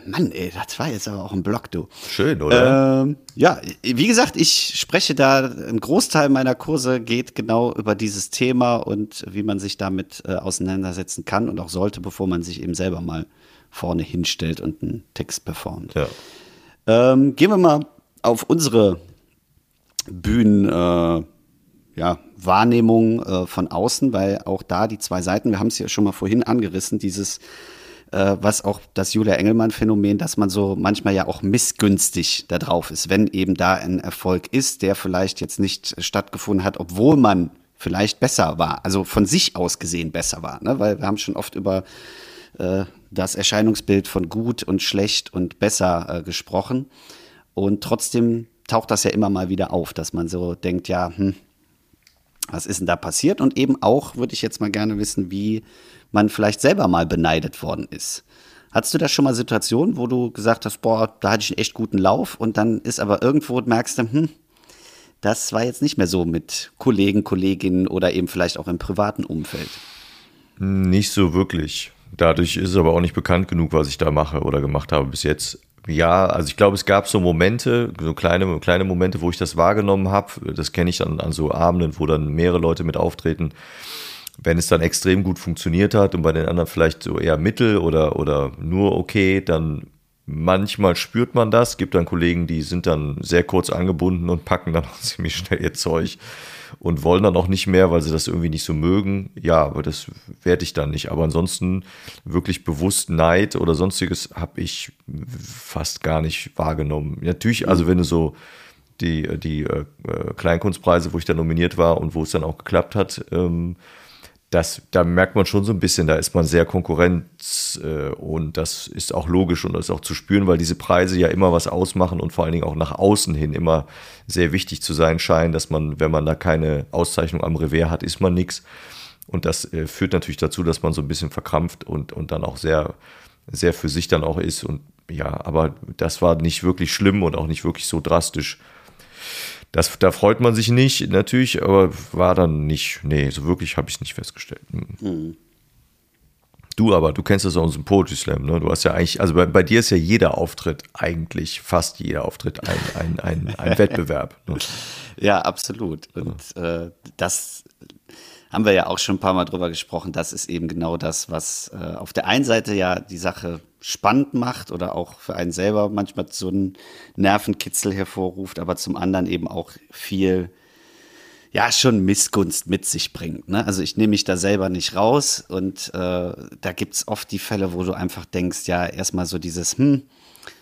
Mann, ey, das war jetzt aber auch ein Block, du. Schön, oder? Ähm, ja, wie gesagt, ich spreche da, ein Großteil meiner Kurse geht genau über dieses Thema und wie man sich damit äh, auseinandersetzen kann und auch sollte, bevor man sich eben selber mal vorne hinstellt und einen Text performt. Ja. Ähm, gehen wir mal auf unsere Bühnen, äh, ja, Wahrnehmung äh, von außen, weil auch da die zwei Seiten, wir haben es ja schon mal vorhin angerissen, dieses äh, was auch das Julia Engelmann-Phänomen, dass man so manchmal ja auch missgünstig da drauf ist, wenn eben da ein Erfolg ist, der vielleicht jetzt nicht stattgefunden hat, obwohl man vielleicht besser war, also von sich aus gesehen besser war, ne? weil wir haben schon oft über äh, das Erscheinungsbild von gut und schlecht und besser äh, gesprochen und trotzdem taucht das ja immer mal wieder auf, dass man so denkt, ja, hm, was ist denn da passiert? Und eben auch würde ich jetzt mal gerne wissen, wie man vielleicht selber mal beneidet worden ist. Hattest du da schon mal Situationen, wo du gesagt hast, boah, da hatte ich einen echt guten Lauf und dann ist aber irgendwo, merkst du, hm, das war jetzt nicht mehr so mit Kollegen, Kolleginnen oder eben vielleicht auch im privaten Umfeld? Nicht so wirklich. Dadurch ist es aber auch nicht bekannt genug, was ich da mache oder gemacht habe bis jetzt. Ja, also ich glaube, es gab so Momente, so kleine, kleine Momente, wo ich das wahrgenommen habe. Das kenne ich dann an so Abenden, wo dann mehrere Leute mit auftreten. Wenn es dann extrem gut funktioniert hat und bei den anderen vielleicht so eher mittel oder, oder nur okay, dann manchmal spürt man das. Gibt dann Kollegen, die sind dann sehr kurz angebunden und packen dann auch ziemlich schnell ihr Zeug und wollen dann auch nicht mehr, weil sie das irgendwie nicht so mögen. Ja, aber das werde ich dann nicht. Aber ansonsten wirklich bewusst Neid oder sonstiges habe ich fast gar nicht wahrgenommen. Natürlich, also wenn du so die, die äh, Kleinkunstpreise, wo ich da nominiert war und wo es dann auch geklappt hat, ähm, das, da merkt man schon so ein bisschen, da ist man sehr Konkurrenz äh, und das ist auch logisch und das ist auch zu spüren, weil diese Preise ja immer was ausmachen und vor allen Dingen auch nach außen hin immer sehr wichtig zu sein scheinen, dass man, wenn man da keine Auszeichnung am Revers hat, ist man nichts. Und das äh, führt natürlich dazu, dass man so ein bisschen verkrampft und, und dann auch sehr, sehr für sich dann auch ist. Und ja, aber das war nicht wirklich schlimm und auch nicht wirklich so drastisch. Das, da freut man sich nicht, natürlich, aber war dann nicht, nee, so wirklich habe ich es nicht festgestellt. Mhm. Du aber, du kennst das aus dem Poetry Slam, ne? Du hast ja eigentlich, also bei, bei, dir ist ja jeder Auftritt eigentlich, fast jeder Auftritt ein, ein, ein, ein Wettbewerb. Ne? Ja, absolut. Und äh, das haben wir ja auch schon ein paar Mal drüber gesprochen. Das ist eben genau das, was äh, auf der einen Seite ja die Sache spannend macht oder auch für einen selber manchmal so einen Nervenkitzel hervorruft, aber zum anderen eben auch viel, ja, schon Missgunst mit sich bringt. Ne? Also ich nehme mich da selber nicht raus und äh, da gibt's oft die Fälle, wo du einfach denkst, ja, erstmal so dieses, hm,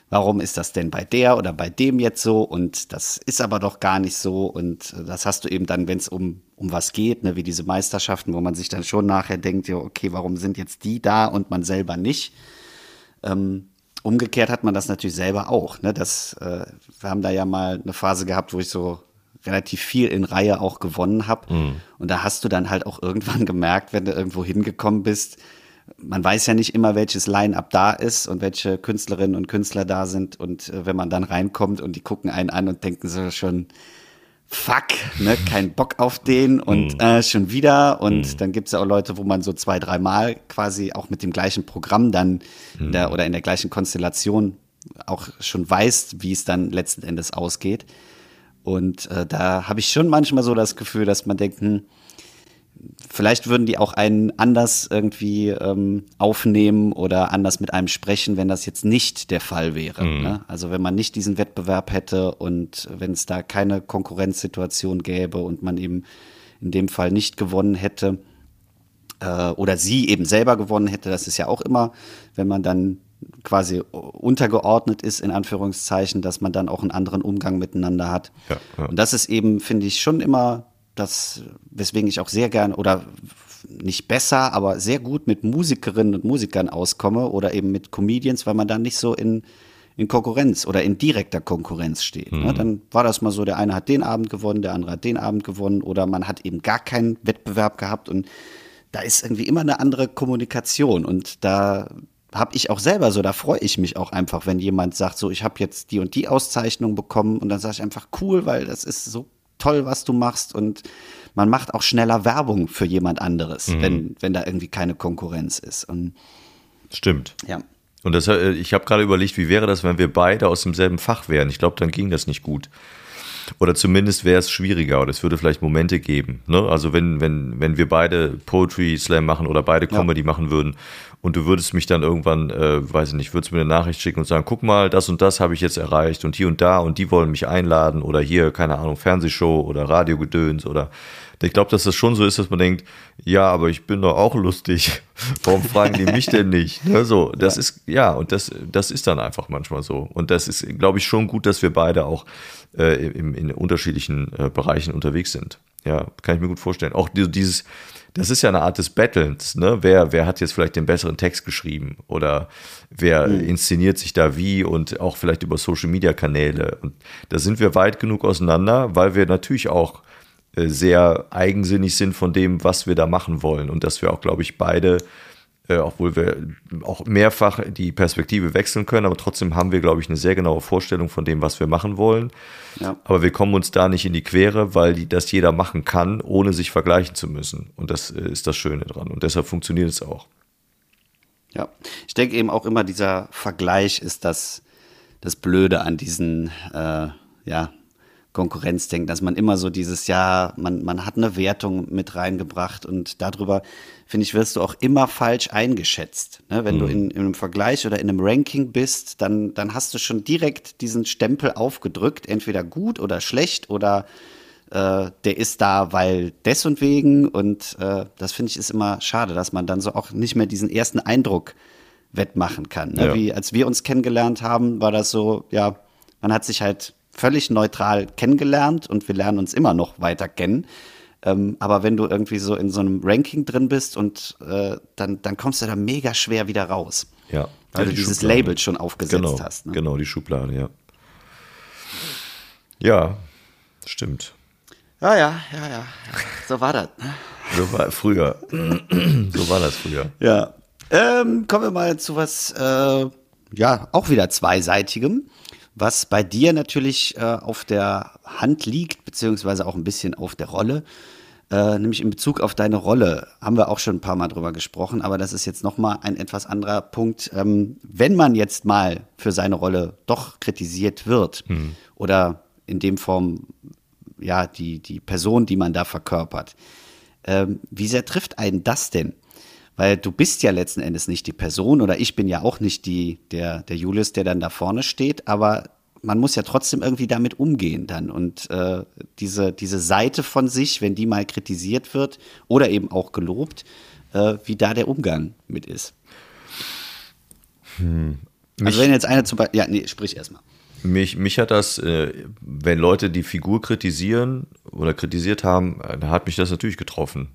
warum ist das denn bei der oder bei dem jetzt so und das ist aber doch gar nicht so und das hast du eben dann, wenn es um, um was geht, ne, wie diese Meisterschaften, wo man sich dann schon nachher denkt, ja, okay, warum sind jetzt die da und man selber nicht? Ähm, umgekehrt hat man das natürlich selber auch. Ne? Das, äh, wir haben da ja mal eine Phase gehabt, wo ich so relativ viel in Reihe auch gewonnen habe. Mhm. Und da hast du dann halt auch irgendwann gemerkt, wenn du irgendwo hingekommen bist, man weiß ja nicht immer, welches Line-up da ist und welche Künstlerinnen und Künstler da sind. Und äh, wenn man dann reinkommt und die gucken einen an und denken so schon, fuck, ne, kein Bock auf den und mm. äh, schon wieder. Und mm. dann gibt es ja auch Leute, wo man so zwei, dreimal quasi auch mit dem gleichen Programm dann mm. der, oder in der gleichen Konstellation auch schon weiß, wie es dann letzten Endes ausgeht. Und äh, da habe ich schon manchmal so das Gefühl, dass man denkt, hm, vielleicht würden die auch einen anders irgendwie ähm, aufnehmen oder anders mit einem sprechen, wenn das jetzt nicht der Fall wäre. Mhm. Ne? Also wenn man nicht diesen Wettbewerb hätte und wenn es da keine Konkurrenzsituation gäbe und man eben in dem Fall nicht gewonnen hätte äh, oder sie eben selber gewonnen hätte, das ist ja auch immer, wenn man dann quasi untergeordnet ist, in Anführungszeichen, dass man dann auch einen anderen Umgang miteinander hat. Ja, ja. Und das ist eben, finde ich, schon immer das, weswegen ich auch sehr gern oder nicht besser, aber sehr gut mit Musikerinnen und Musikern auskomme oder eben mit Comedians, weil man dann nicht so in, in Konkurrenz oder in direkter Konkurrenz steht. Ne? Mhm. Ne? Dann war das mal so, der eine hat den Abend gewonnen, der andere hat den Abend gewonnen oder man hat eben gar keinen Wettbewerb gehabt und da ist irgendwie immer eine andere Kommunikation und da habe ich auch selber so, da freue ich mich auch einfach, wenn jemand sagt, so ich habe jetzt die und die Auszeichnung bekommen und dann sage ich einfach cool, weil das ist so toll, was du machst und man macht auch schneller Werbung für jemand anderes, mhm. wenn, wenn da irgendwie keine Konkurrenz ist. Und, Stimmt. Ja. Und das, äh, ich habe gerade überlegt, wie wäre das, wenn wir beide aus demselben Fach wären? Ich glaube, dann ging das nicht gut. Oder zumindest wäre es schwieriger oder es würde vielleicht Momente geben. Ne? Also wenn, wenn, wenn wir beide Poetry Slam machen oder beide Comedy ja. machen würden und du würdest mich dann irgendwann, äh, weiß ich nicht, würdest mir eine Nachricht schicken und sagen, guck mal, das und das habe ich jetzt erreicht und hier und da und die wollen mich einladen oder hier, keine Ahnung, Fernsehshow oder Radiogedöns oder ich glaube, dass das schon so ist, dass man denkt, ja, aber ich bin doch auch lustig. Warum fragen die mich denn nicht? Ne, so, das ja. ist, ja, und das, das ist dann einfach manchmal so. Und das ist, glaube ich, schon gut, dass wir beide auch äh, in, in unterschiedlichen äh, Bereichen unterwegs sind. Ja, kann ich mir gut vorstellen. Auch dieses, das ist ja eine Art des Battlens, ne? Wer, wer hat jetzt vielleicht den besseren Text geschrieben oder wer mhm. inszeniert sich da wie und auch vielleicht über Social Media Kanäle. Und da sind wir weit genug auseinander, weil wir natürlich auch sehr eigensinnig sind von dem, was wir da machen wollen und dass wir auch, glaube ich, beide äh, obwohl wir auch mehrfach die Perspektive wechseln können, aber trotzdem haben wir, glaube ich, eine sehr genaue Vorstellung von dem, was wir machen wollen. Ja. Aber wir kommen uns da nicht in die Quere, weil die, das jeder machen kann, ohne sich vergleichen zu müssen. Und das äh, ist das Schöne dran. Und deshalb funktioniert es auch. Ja, ich denke eben auch immer, dieser Vergleich ist das, das Blöde an diesen, äh, ja, Konkurrenzdenken, dass man immer so dieses Jahr, man, man hat eine Wertung mit reingebracht und darüber, finde ich, wirst du auch immer falsch eingeschätzt. Ne? Wenn mhm. du in, in, einem Vergleich oder in einem Ranking bist, dann, dann hast du schon direkt diesen Stempel aufgedrückt, entweder gut oder schlecht oder äh, der ist da, weil des und wegen. Und äh, das finde ich ist immer schade, dass man dann so auch nicht mehr diesen ersten Eindruck wettmachen kann. Ne? Ja. Wie als wir uns kennengelernt haben, war das so, ja, man hat sich halt völlig neutral kennengelernt und wir lernen uns immer noch weiter kennen. Ähm, aber wenn du irgendwie so in so einem Ranking drin bist und äh, dann, dann kommst du da mega schwer wieder raus. Ja. Weil ja, du dieses Schublade. Label schon aufgesetzt genau, hast. Ne? Genau, die Schublade, ja. Ja, stimmt. Ja, ja, ja, ja. So war das. Ne? So war früher. so war das früher. Ja. Ähm, kommen wir mal zu was, äh, ja, auch wieder zweiseitigem was bei dir natürlich äh, auf der Hand liegt, beziehungsweise auch ein bisschen auf der Rolle. Äh, nämlich in Bezug auf deine Rolle haben wir auch schon ein paar Mal drüber gesprochen, aber das ist jetzt nochmal ein etwas anderer Punkt. Ähm, wenn man jetzt mal für seine Rolle doch kritisiert wird mhm. oder in dem Form, ja, die, die Person, die man da verkörpert, ähm, wie sehr trifft einen das denn? Weil du bist ja letzten Endes nicht die Person oder ich bin ja auch nicht die, der, der Julius, der dann da vorne steht, aber man muss ja trotzdem irgendwie damit umgehen dann. Und äh, diese, diese Seite von sich, wenn die mal kritisiert wird oder eben auch gelobt, äh, wie da der Umgang mit ist. Hm. Also wenn jetzt einer zum Beispiel, ja, nee, sprich erstmal. Mich, mich hat das, äh, wenn Leute die Figur kritisieren oder kritisiert haben, äh, da hat mich das natürlich getroffen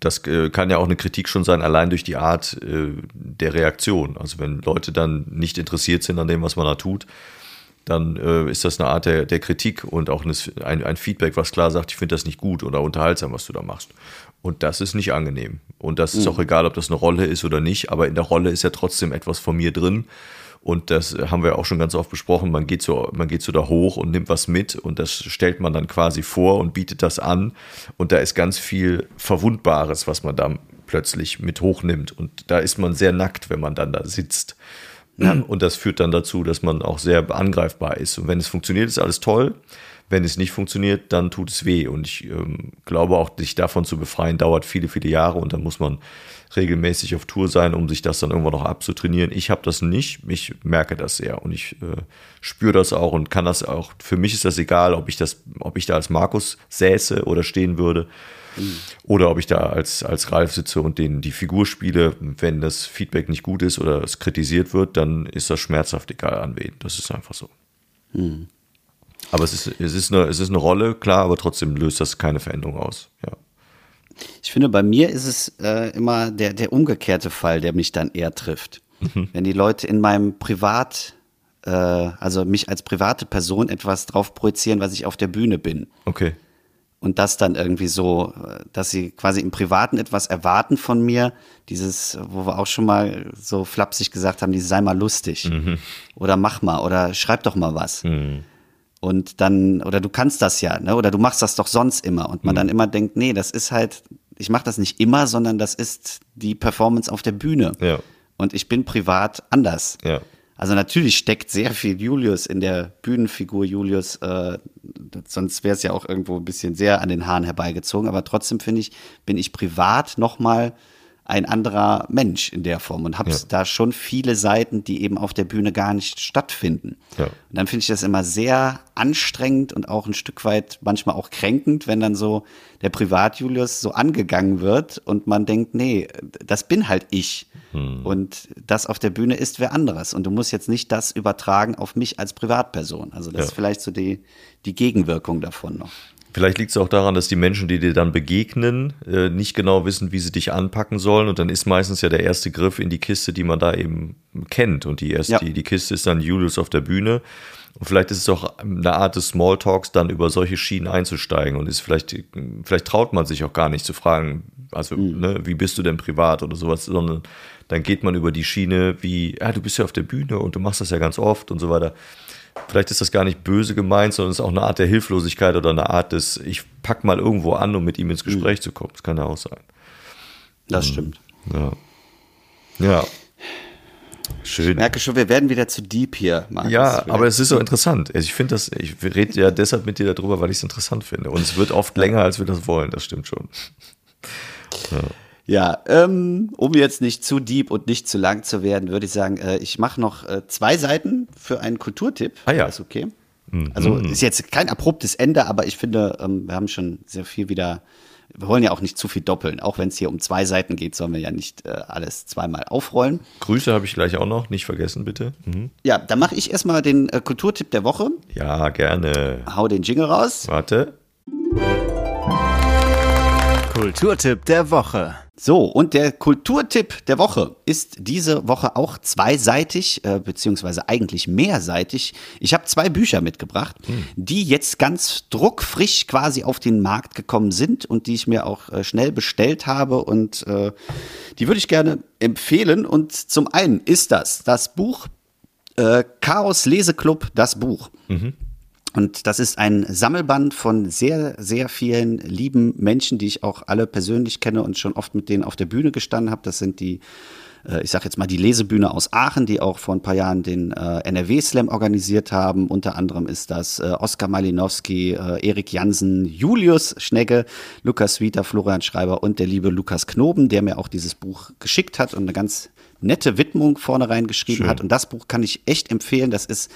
das äh, kann ja auch eine Kritik schon sein, allein durch die Art äh, der Reaktion. Also wenn Leute dann nicht interessiert sind an dem, was man da tut, dann äh, ist das eine Art der, der Kritik und auch ein, ein, Feedback, was klar sagt, ich finde das nicht gut oder unterhaltsam, was du da machst. Und das ist nicht angenehm. Und das ist mhm. auch egal, ob das eine Rolle ist oder nicht, aber in der Rolle ist ja trotzdem etwas von mir drin. Und das haben wir auch schon ganz oft besprochen. Man geht so, man geht so da hoch und nimmt was mit und das stellt man dann quasi vor und bietet das an. Und da ist ganz viel Verwundbares, was man da plötzlich mit hochnimmt. Und da ist man sehr nackt, wenn man dann da sitzt. Ja, und das führt dann dazu, dass man auch sehr angreifbar ist. Und wenn es funktioniert, ist alles toll. Wenn es nicht funktioniert, dann tut es weh. Und ich ähm, glaube auch, sich davon zu befreien, dauert viele, viele Jahre. Und dann muss man regelmäßig auf Tour sein, um sich das dann irgendwann noch abzutrainieren. Ich habe das nicht, ich merke das sehr und ich äh, spüre das auch und kann das auch. Für mich ist das egal, ob ich das, ob ich da als Markus säße oder stehen würde. Mhm. Oder ob ich da als, als Ralf sitze und den, die Figur spiele, wenn das Feedback nicht gut ist oder es kritisiert wird, dann ist das schmerzhaft egal an wen. Das ist einfach so. Mhm. Aber es ist, es, ist eine, es ist eine Rolle, klar, aber trotzdem löst das keine Veränderung aus. Ja. Ich finde, bei mir ist es äh, immer der, der umgekehrte Fall, der mich dann eher trifft. Mhm. Wenn die Leute in meinem Privat, äh, also mich als private Person etwas drauf projizieren, was ich auf der Bühne bin. Okay. Und das dann irgendwie so, dass sie quasi im Privaten etwas erwarten von mir. Dieses, wo wir auch schon mal so flapsig gesagt haben, dieses sei mal lustig. Mhm. Oder mach mal oder schreib doch mal was. Mhm. Und dann, oder du kannst das ja, ne? Oder du machst das doch sonst immer. Und man mhm. dann immer denkt, nee, das ist halt, ich mache das nicht immer, sondern das ist die Performance auf der Bühne. Ja. Und ich bin privat anders. Ja. Also natürlich steckt sehr viel Julius in der Bühnenfigur Julius, äh, sonst wäre es ja auch irgendwo ein bisschen sehr an den Haaren herbeigezogen, aber trotzdem finde ich, bin ich privat nochmal ein anderer Mensch in der Form und habe ja. da schon viele Seiten, die eben auf der Bühne gar nicht stattfinden. Ja. Und dann finde ich das immer sehr anstrengend und auch ein Stück weit manchmal auch kränkend, wenn dann so der Privat-Julius so angegangen wird und man denkt, nee, das bin halt ich. Hm. Und das auf der Bühne ist wer anderes. Und du musst jetzt nicht das übertragen auf mich als Privatperson. Also das ja. ist vielleicht so die, die Gegenwirkung davon noch. Vielleicht liegt es auch daran, dass die Menschen, die dir dann begegnen, äh, nicht genau wissen, wie sie dich anpacken sollen. Und dann ist meistens ja der erste Griff in die Kiste, die man da eben kennt. Und die erste, ja. die, die Kiste ist dann Julius auf der Bühne. Und vielleicht ist es auch eine Art des Smalltalks, dann über solche Schienen einzusteigen. Und ist vielleicht, vielleicht traut man sich auch gar nicht zu fragen, also, mhm. ne, wie bist du denn privat oder sowas, sondern dann geht man über die Schiene wie, ja, du bist ja auf der Bühne und du machst das ja ganz oft und so weiter. Vielleicht ist das gar nicht böse gemeint, sondern es ist auch eine Art der Hilflosigkeit oder eine Art des, ich pack mal irgendwo an, um mit ihm ins Gespräch mhm. zu kommen. Das kann ja auch sein. Das mhm. stimmt. Ja. Ja. Schön. Ich merke schon, wir werden wieder zu deep hier, Markus. Ja, aber es ist so interessant. Also ich finde das, ich rede ja deshalb mit dir darüber, weil ich es interessant finde. Und es wird oft länger, als wir das wollen, das stimmt schon. Ja, ähm, um jetzt nicht zu deep und nicht zu lang zu werden, würde ich sagen, äh, ich mache noch äh, zwei Seiten für einen Kulturtipp. Ah ja. Ist okay. Also ist jetzt kein abruptes Ende, aber ich finde, ähm, wir haben schon sehr viel wieder. Wir wollen ja auch nicht zu viel doppeln. Auch wenn es hier um zwei Seiten geht, sollen wir ja nicht äh, alles zweimal aufrollen. Grüße habe ich gleich auch noch, nicht vergessen, bitte. Mhm. Ja, dann mache ich erstmal den äh, Kulturtipp der Woche. Ja, gerne. Hau den Jingle raus. Warte. Kulturtipp der Woche. So, und der Kulturtipp der Woche ist diese Woche auch zweiseitig, äh, beziehungsweise eigentlich mehrseitig. Ich habe zwei Bücher mitgebracht, die jetzt ganz druckfrisch quasi auf den Markt gekommen sind und die ich mir auch äh, schnell bestellt habe und äh, die würde ich gerne empfehlen. Und zum einen ist das das Buch äh, Chaos Leseclub, das Buch. Und das ist ein Sammelband von sehr, sehr vielen lieben Menschen, die ich auch alle persönlich kenne und schon oft mit denen auf der Bühne gestanden habe. Das sind die, äh, ich sage jetzt mal die Lesebühne aus Aachen, die auch vor ein paar Jahren den äh, NRW-Slam organisiert haben. Unter anderem ist das äh, Oskar Malinowski, Erik Jansen, Julius Schnegge, Lukas Wieter, Florian Schreiber und der liebe Lukas Knoben, der mir auch dieses Buch geschickt hat und eine ganz nette Widmung vorne reingeschrieben hat. Und das Buch kann ich echt empfehlen. Das ist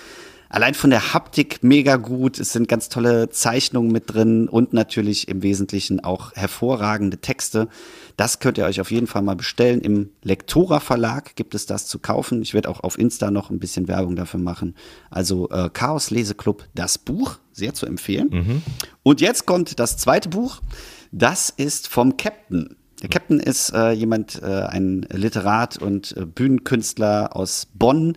allein von der Haptik mega gut. Es sind ganz tolle Zeichnungen mit drin und natürlich im Wesentlichen auch hervorragende Texte. Das könnt ihr euch auf jeden Fall mal bestellen. Im Lektora Verlag gibt es das zu kaufen. Ich werde auch auf Insta noch ein bisschen Werbung dafür machen. Also äh, Chaos Leseclub, das Buch, sehr zu empfehlen. Und jetzt kommt das zweite Buch. Das ist vom Captain. Der Captain ist äh, jemand, äh, ein Literat und äh, Bühnenkünstler aus Bonn.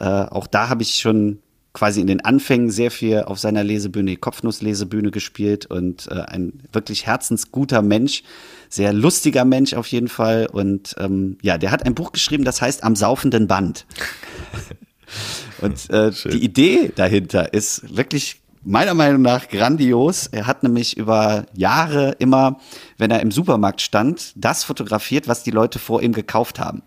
Äh, auch da habe ich schon quasi in den Anfängen sehr viel auf seiner Lesebühne, die Kopfnuss-Lesebühne gespielt und äh, ein wirklich herzensguter Mensch, sehr lustiger Mensch auf jeden Fall. Und ähm, ja, der hat ein Buch geschrieben, das heißt Am saufenden Band. Und äh, die Idee dahinter ist wirklich meiner Meinung nach grandios. Er hat nämlich über Jahre immer, wenn er im Supermarkt stand, das fotografiert, was die Leute vor ihm gekauft haben.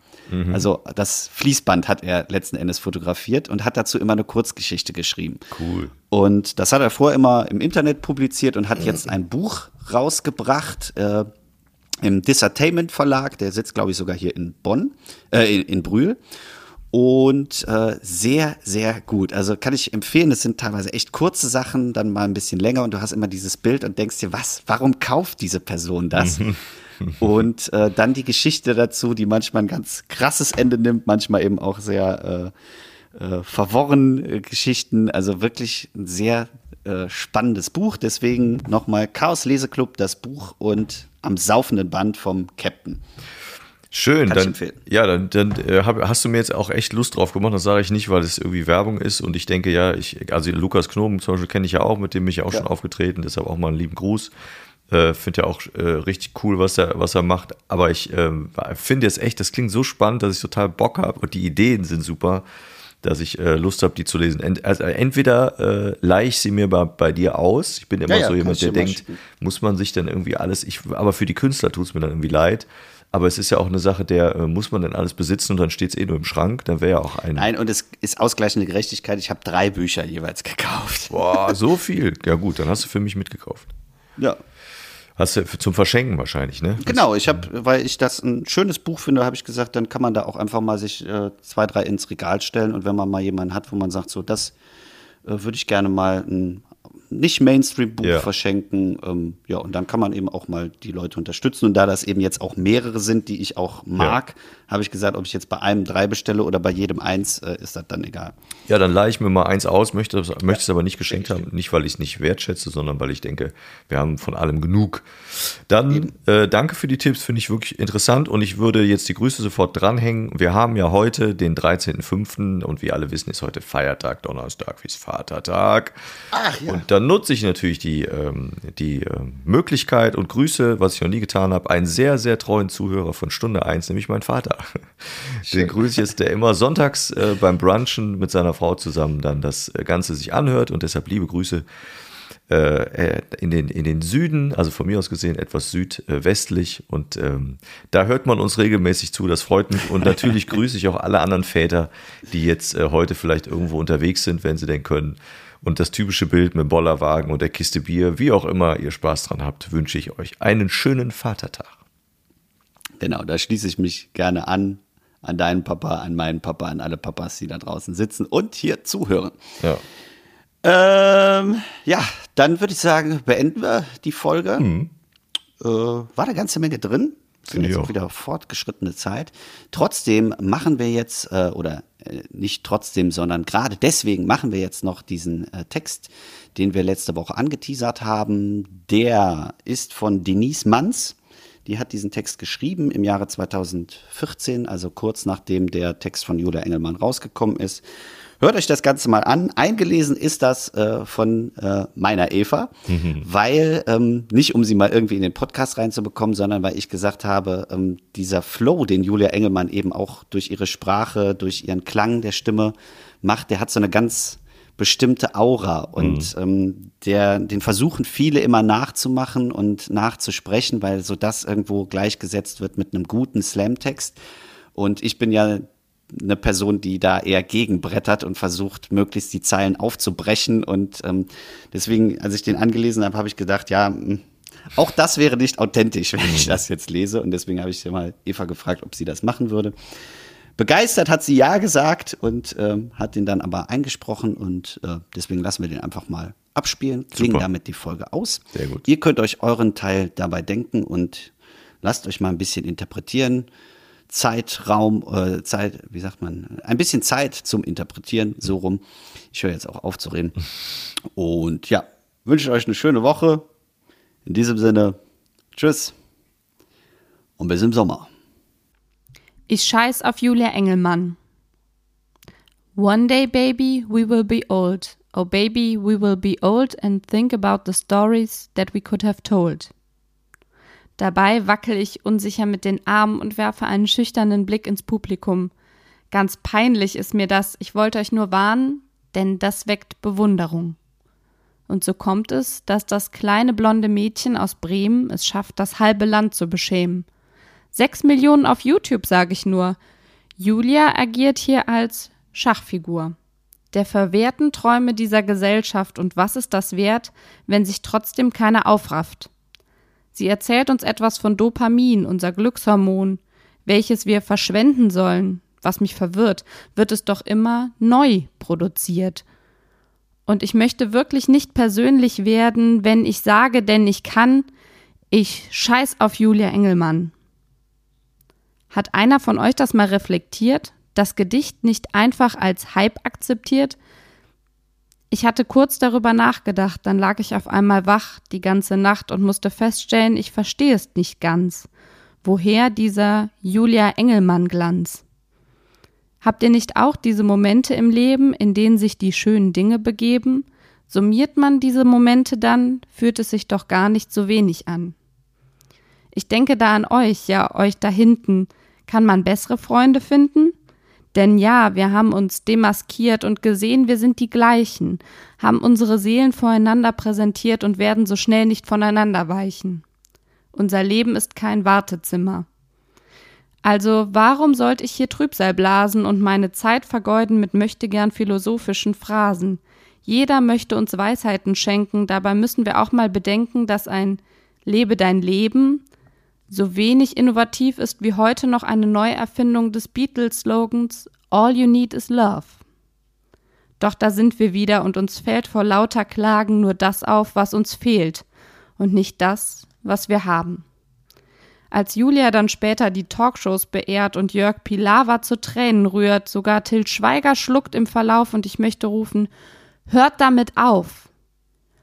Also das Fließband hat er letzten Endes fotografiert und hat dazu immer eine Kurzgeschichte geschrieben. Cool. Und das hat er vorher immer im Internet publiziert und hat jetzt ein Buch rausgebracht äh, im Dissertainment Verlag. Der sitzt, glaube ich, sogar hier in Bonn, äh, in, in Brühl. Und äh, sehr, sehr gut. Also kann ich empfehlen, es sind teilweise echt kurze Sachen, dann mal ein bisschen länger und du hast immer dieses Bild und denkst dir, was, warum kauft diese Person das? und äh, dann die Geschichte dazu, die manchmal ein ganz krasses Ende nimmt, manchmal eben auch sehr äh, äh, verworren äh, Geschichten. Also wirklich ein sehr äh, spannendes Buch. Deswegen nochmal Chaos Leseclub, das Buch und am saufenden Band vom Captain. Schön, dann, ja, dann, dann äh, hab, hast du mir jetzt auch echt Lust drauf gemacht. Das sage ich nicht, weil es irgendwie Werbung ist. Und ich denke, ja, ich, also Lukas Knoben zum Beispiel kenne ich ja auch, mit dem bin ich ja auch schon aufgetreten, deshalb auch mal einen lieben Gruß. Äh, finde ja auch äh, richtig cool, was er, was er macht. Aber ich ähm, finde jetzt echt, das klingt so spannend, dass ich total Bock habe und die Ideen sind super, dass ich äh, Lust habe, die zu lesen. Ent, also entweder äh, leih ich sie mir bei, bei dir aus. Ich bin immer Ja, ja, so kann jemand, der denkt, muss man sich dann irgendwie alles, ich, aber für die Künstler tut es mir dann irgendwie leid. Aber es ist ja auch eine Sache, der äh, muss man dann alles besitzen und dann steht es eh nur im Schrank. Dann wäre ja auch ein. Nein, und es ist ausgleichende Gerechtigkeit. Ich habe drei Bücher jeweils gekauft. Boah, so viel. Ja gut, dann hast du für mich mitgekauft. Ja. Hast du zum Verschenken wahrscheinlich, ne? Genau, ich habe, weil ich das ein schönes Buch finde, habe ich gesagt, dann kann man da auch einfach mal sich äh, zwei, drei ins Regal stellen und wenn man mal jemanden hat, wo man sagt, so das äh, würde ich gerne mal ein nicht Mainstream-Buch Ja. verschenken. Ähm, ja, und dann kann man eben auch mal die Leute unterstützen. Und da das eben jetzt auch mehrere sind, die ich auch mag, habe ich gesagt, ob ich jetzt bei einem drei bestelle oder bei jedem eins, äh, ist das dann egal. Ja, dann leihe ich mir mal eins aus, möchte, möchte es aber nicht geschenkt haben. Nicht, weil ich es nicht wertschätze, sondern weil ich denke, wir haben von allem genug. Dann äh, danke für die Tipps, finde ich wirklich interessant und ich würde jetzt die Grüße sofort dranhängen. Wir haben ja heute den 13.05. und wie alle wissen, ist heute Feiertag, Donnerstag, wie ist Vatertag. Ach ja. Und dann nutze ich natürlich die, ähm, die ähm, Möglichkeit und Grüße, was ich noch nie getan habe, einen sehr, sehr treuen Zuhörer von Stunde 1, nämlich mein Vater. Den grüße ich jetzt, der immer sonntags äh, beim Brunchen mit seiner Frau zusammen dann das äh, Ganze sich anhört und deshalb liebe Grüße. äh, in, den, in den Süden, also von mir aus gesehen etwas südwestlich. Und ähm, da hört man uns regelmäßig zu, das freut mich. Und natürlich grüße ich auch alle anderen Väter, die jetzt äh, heute vielleicht irgendwo unterwegs sind, wenn sie denn können. Und das typische Bild mit dem Bollerwagen und der Kiste Bier, wie auch immer ihr Spaß dran habt, wünsche ich euch einen schönen Vatertag. Genau, da schließe ich mich gerne an. An deinen Papa, an meinen Papa, an alle Papas, die da draußen sitzen und hier zuhören. Ja. Ähm, ja, dann würde ich sagen, beenden wir die Folge. Mhm. Äh, war eine ganze Menge drin. Finde jetzt auch. wieder fortgeschrittene Zeit. Trotzdem machen wir jetzt, äh, oder äh, nicht trotzdem, sondern gerade deswegen machen wir jetzt noch diesen äh, Text, den wir letzte Woche angeteasert haben. Der ist von Denise Manns. Die hat diesen Text geschrieben im Jahre 2014, also kurz nachdem der Text von Julia Engelmann rausgekommen ist. Hört euch das Ganze mal an. Eingelesen ist das äh, von äh, meiner Eva, weil ähm, nicht um sie mal irgendwie in den Podcast reinzubekommen, sondern weil ich gesagt habe, ähm, dieser Flow, den Julia Engelmann eben auch durch ihre Sprache, durch ihren Klang der Stimme macht, der hat so eine ganz bestimmte Aura und ähm, der, den versuchen viele immer nachzumachen und nachzusprechen, weil so das irgendwo gleichgesetzt wird mit einem guten Slam-Text. Und ich bin ja eine Person, die da eher gegenbrettert und versucht, möglichst die Zeilen aufzubrechen. Und ähm, deswegen, als ich den angelesen habe, habe ich gedacht, ja, mh, auch das wäre nicht authentisch, wenn ich das jetzt lese. Und deswegen habe ich mal Eva gefragt, ob sie das machen würde. Begeistert hat sie ja gesagt und ähm, hat den dann aber eingesprochen und äh, deswegen lassen wir den einfach mal abspielen, klingen Super. damit die Folge aus. Sehr gut. Ihr könnt euch euren Teil dabei denken und lasst euch mal ein bisschen interpretieren. Zeitraum, äh, Zeit, wie sagt man, ein bisschen Zeit zum Interpretieren, so rum. Ich höre jetzt auch auf zu reden. Und ja, wünsche euch eine schöne Woche. In diesem Sinne, tschüss und bis im Sommer. Ich scheiß auf Julia Engelmann. One day, baby, we will be old. Oh, baby, we will be old and think about the stories that we could have told. Dabei wackel ich unsicher mit den Armen und werfe einen schüchternen Blick ins Publikum. Ganz peinlich ist mir das, ich wollte euch nur warnen, denn das weckt Bewunderung. Und so kommt es, dass das kleine blonde Mädchen aus Bremen es schafft, das halbe Land zu beschämen. Sechs Millionen auf YouTube, sage ich nur. Julia agiert hier als Schachfigur. Der verwehrten Träume dieser Gesellschaft und was ist das wert, wenn sich trotzdem keiner aufrafft? Sie erzählt uns etwas von Dopamin, unser Glückshormon, welches wir verschwenden sollen. Was mich verwirrt, wird es doch immer neu produziert. Und ich möchte wirklich nicht persönlich werden, wenn ich sage, denn ich kann, ich scheiß auf Julia Engelmann. Hat einer von euch das mal reflektiert? Das Gedicht nicht einfach als Hype akzeptiert? Ich hatte kurz darüber nachgedacht, dann lag ich auf einmal wach die ganze Nacht und musste feststellen, ich verstehe es nicht ganz. Woher dieser Julia Engelmann-Glanz? Habt ihr nicht auch diese Momente im Leben, in denen sich die schönen Dinge begeben? Summiert man diese Momente dann, fühlt es sich doch gar nicht so wenig an. Ich denke da an euch, ja, euch da hinten. Kann man bessere Freunde finden? Denn ja, wir haben uns demaskiert und gesehen, wir sind die gleichen, haben unsere Seelen voreinander präsentiert und werden so schnell nicht voneinander weichen. Unser Leben ist kein Wartezimmer. Also warum sollte ich hier Trübsal blasen und meine Zeit vergeuden mit möchtegern philosophischen Phrasen? Jeder möchte uns Weisheiten schenken, dabei müssen wir auch mal bedenken, dass ein Lebe dein Leben so wenig innovativ ist wie heute noch eine Neuerfindung des Beatles-Slogans All you need is love. Doch da sind wir wieder und uns fällt vor lauter Klagen nur das auf, was uns fehlt und nicht das, was wir haben. Als Julia dann später die Talkshows beehrt und Jörg Pilawa zu Tränen rührt, sogar Till Schweiger schluckt im Verlauf und ich möchte rufen, hört damit auf.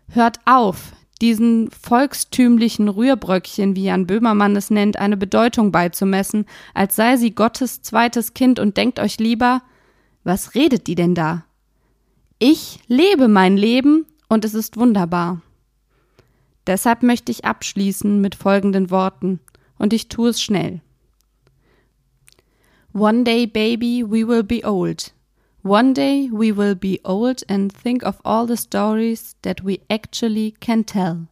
Hört auf, diesen volkstümlichen Rührbröckchen, wie Jan Böhmermann es nennt, eine Bedeutung beizumessen, als sei sie Gottes zweites Kind und denkt euch lieber, was redet die denn da? Ich lebe mein Leben und es ist wunderbar. Deshalb möchte ich abschließen mit folgenden Worten, und ich tue es schnell. One day, baby, we will be old. One day we will be old and think of all the stories that we actually can tell.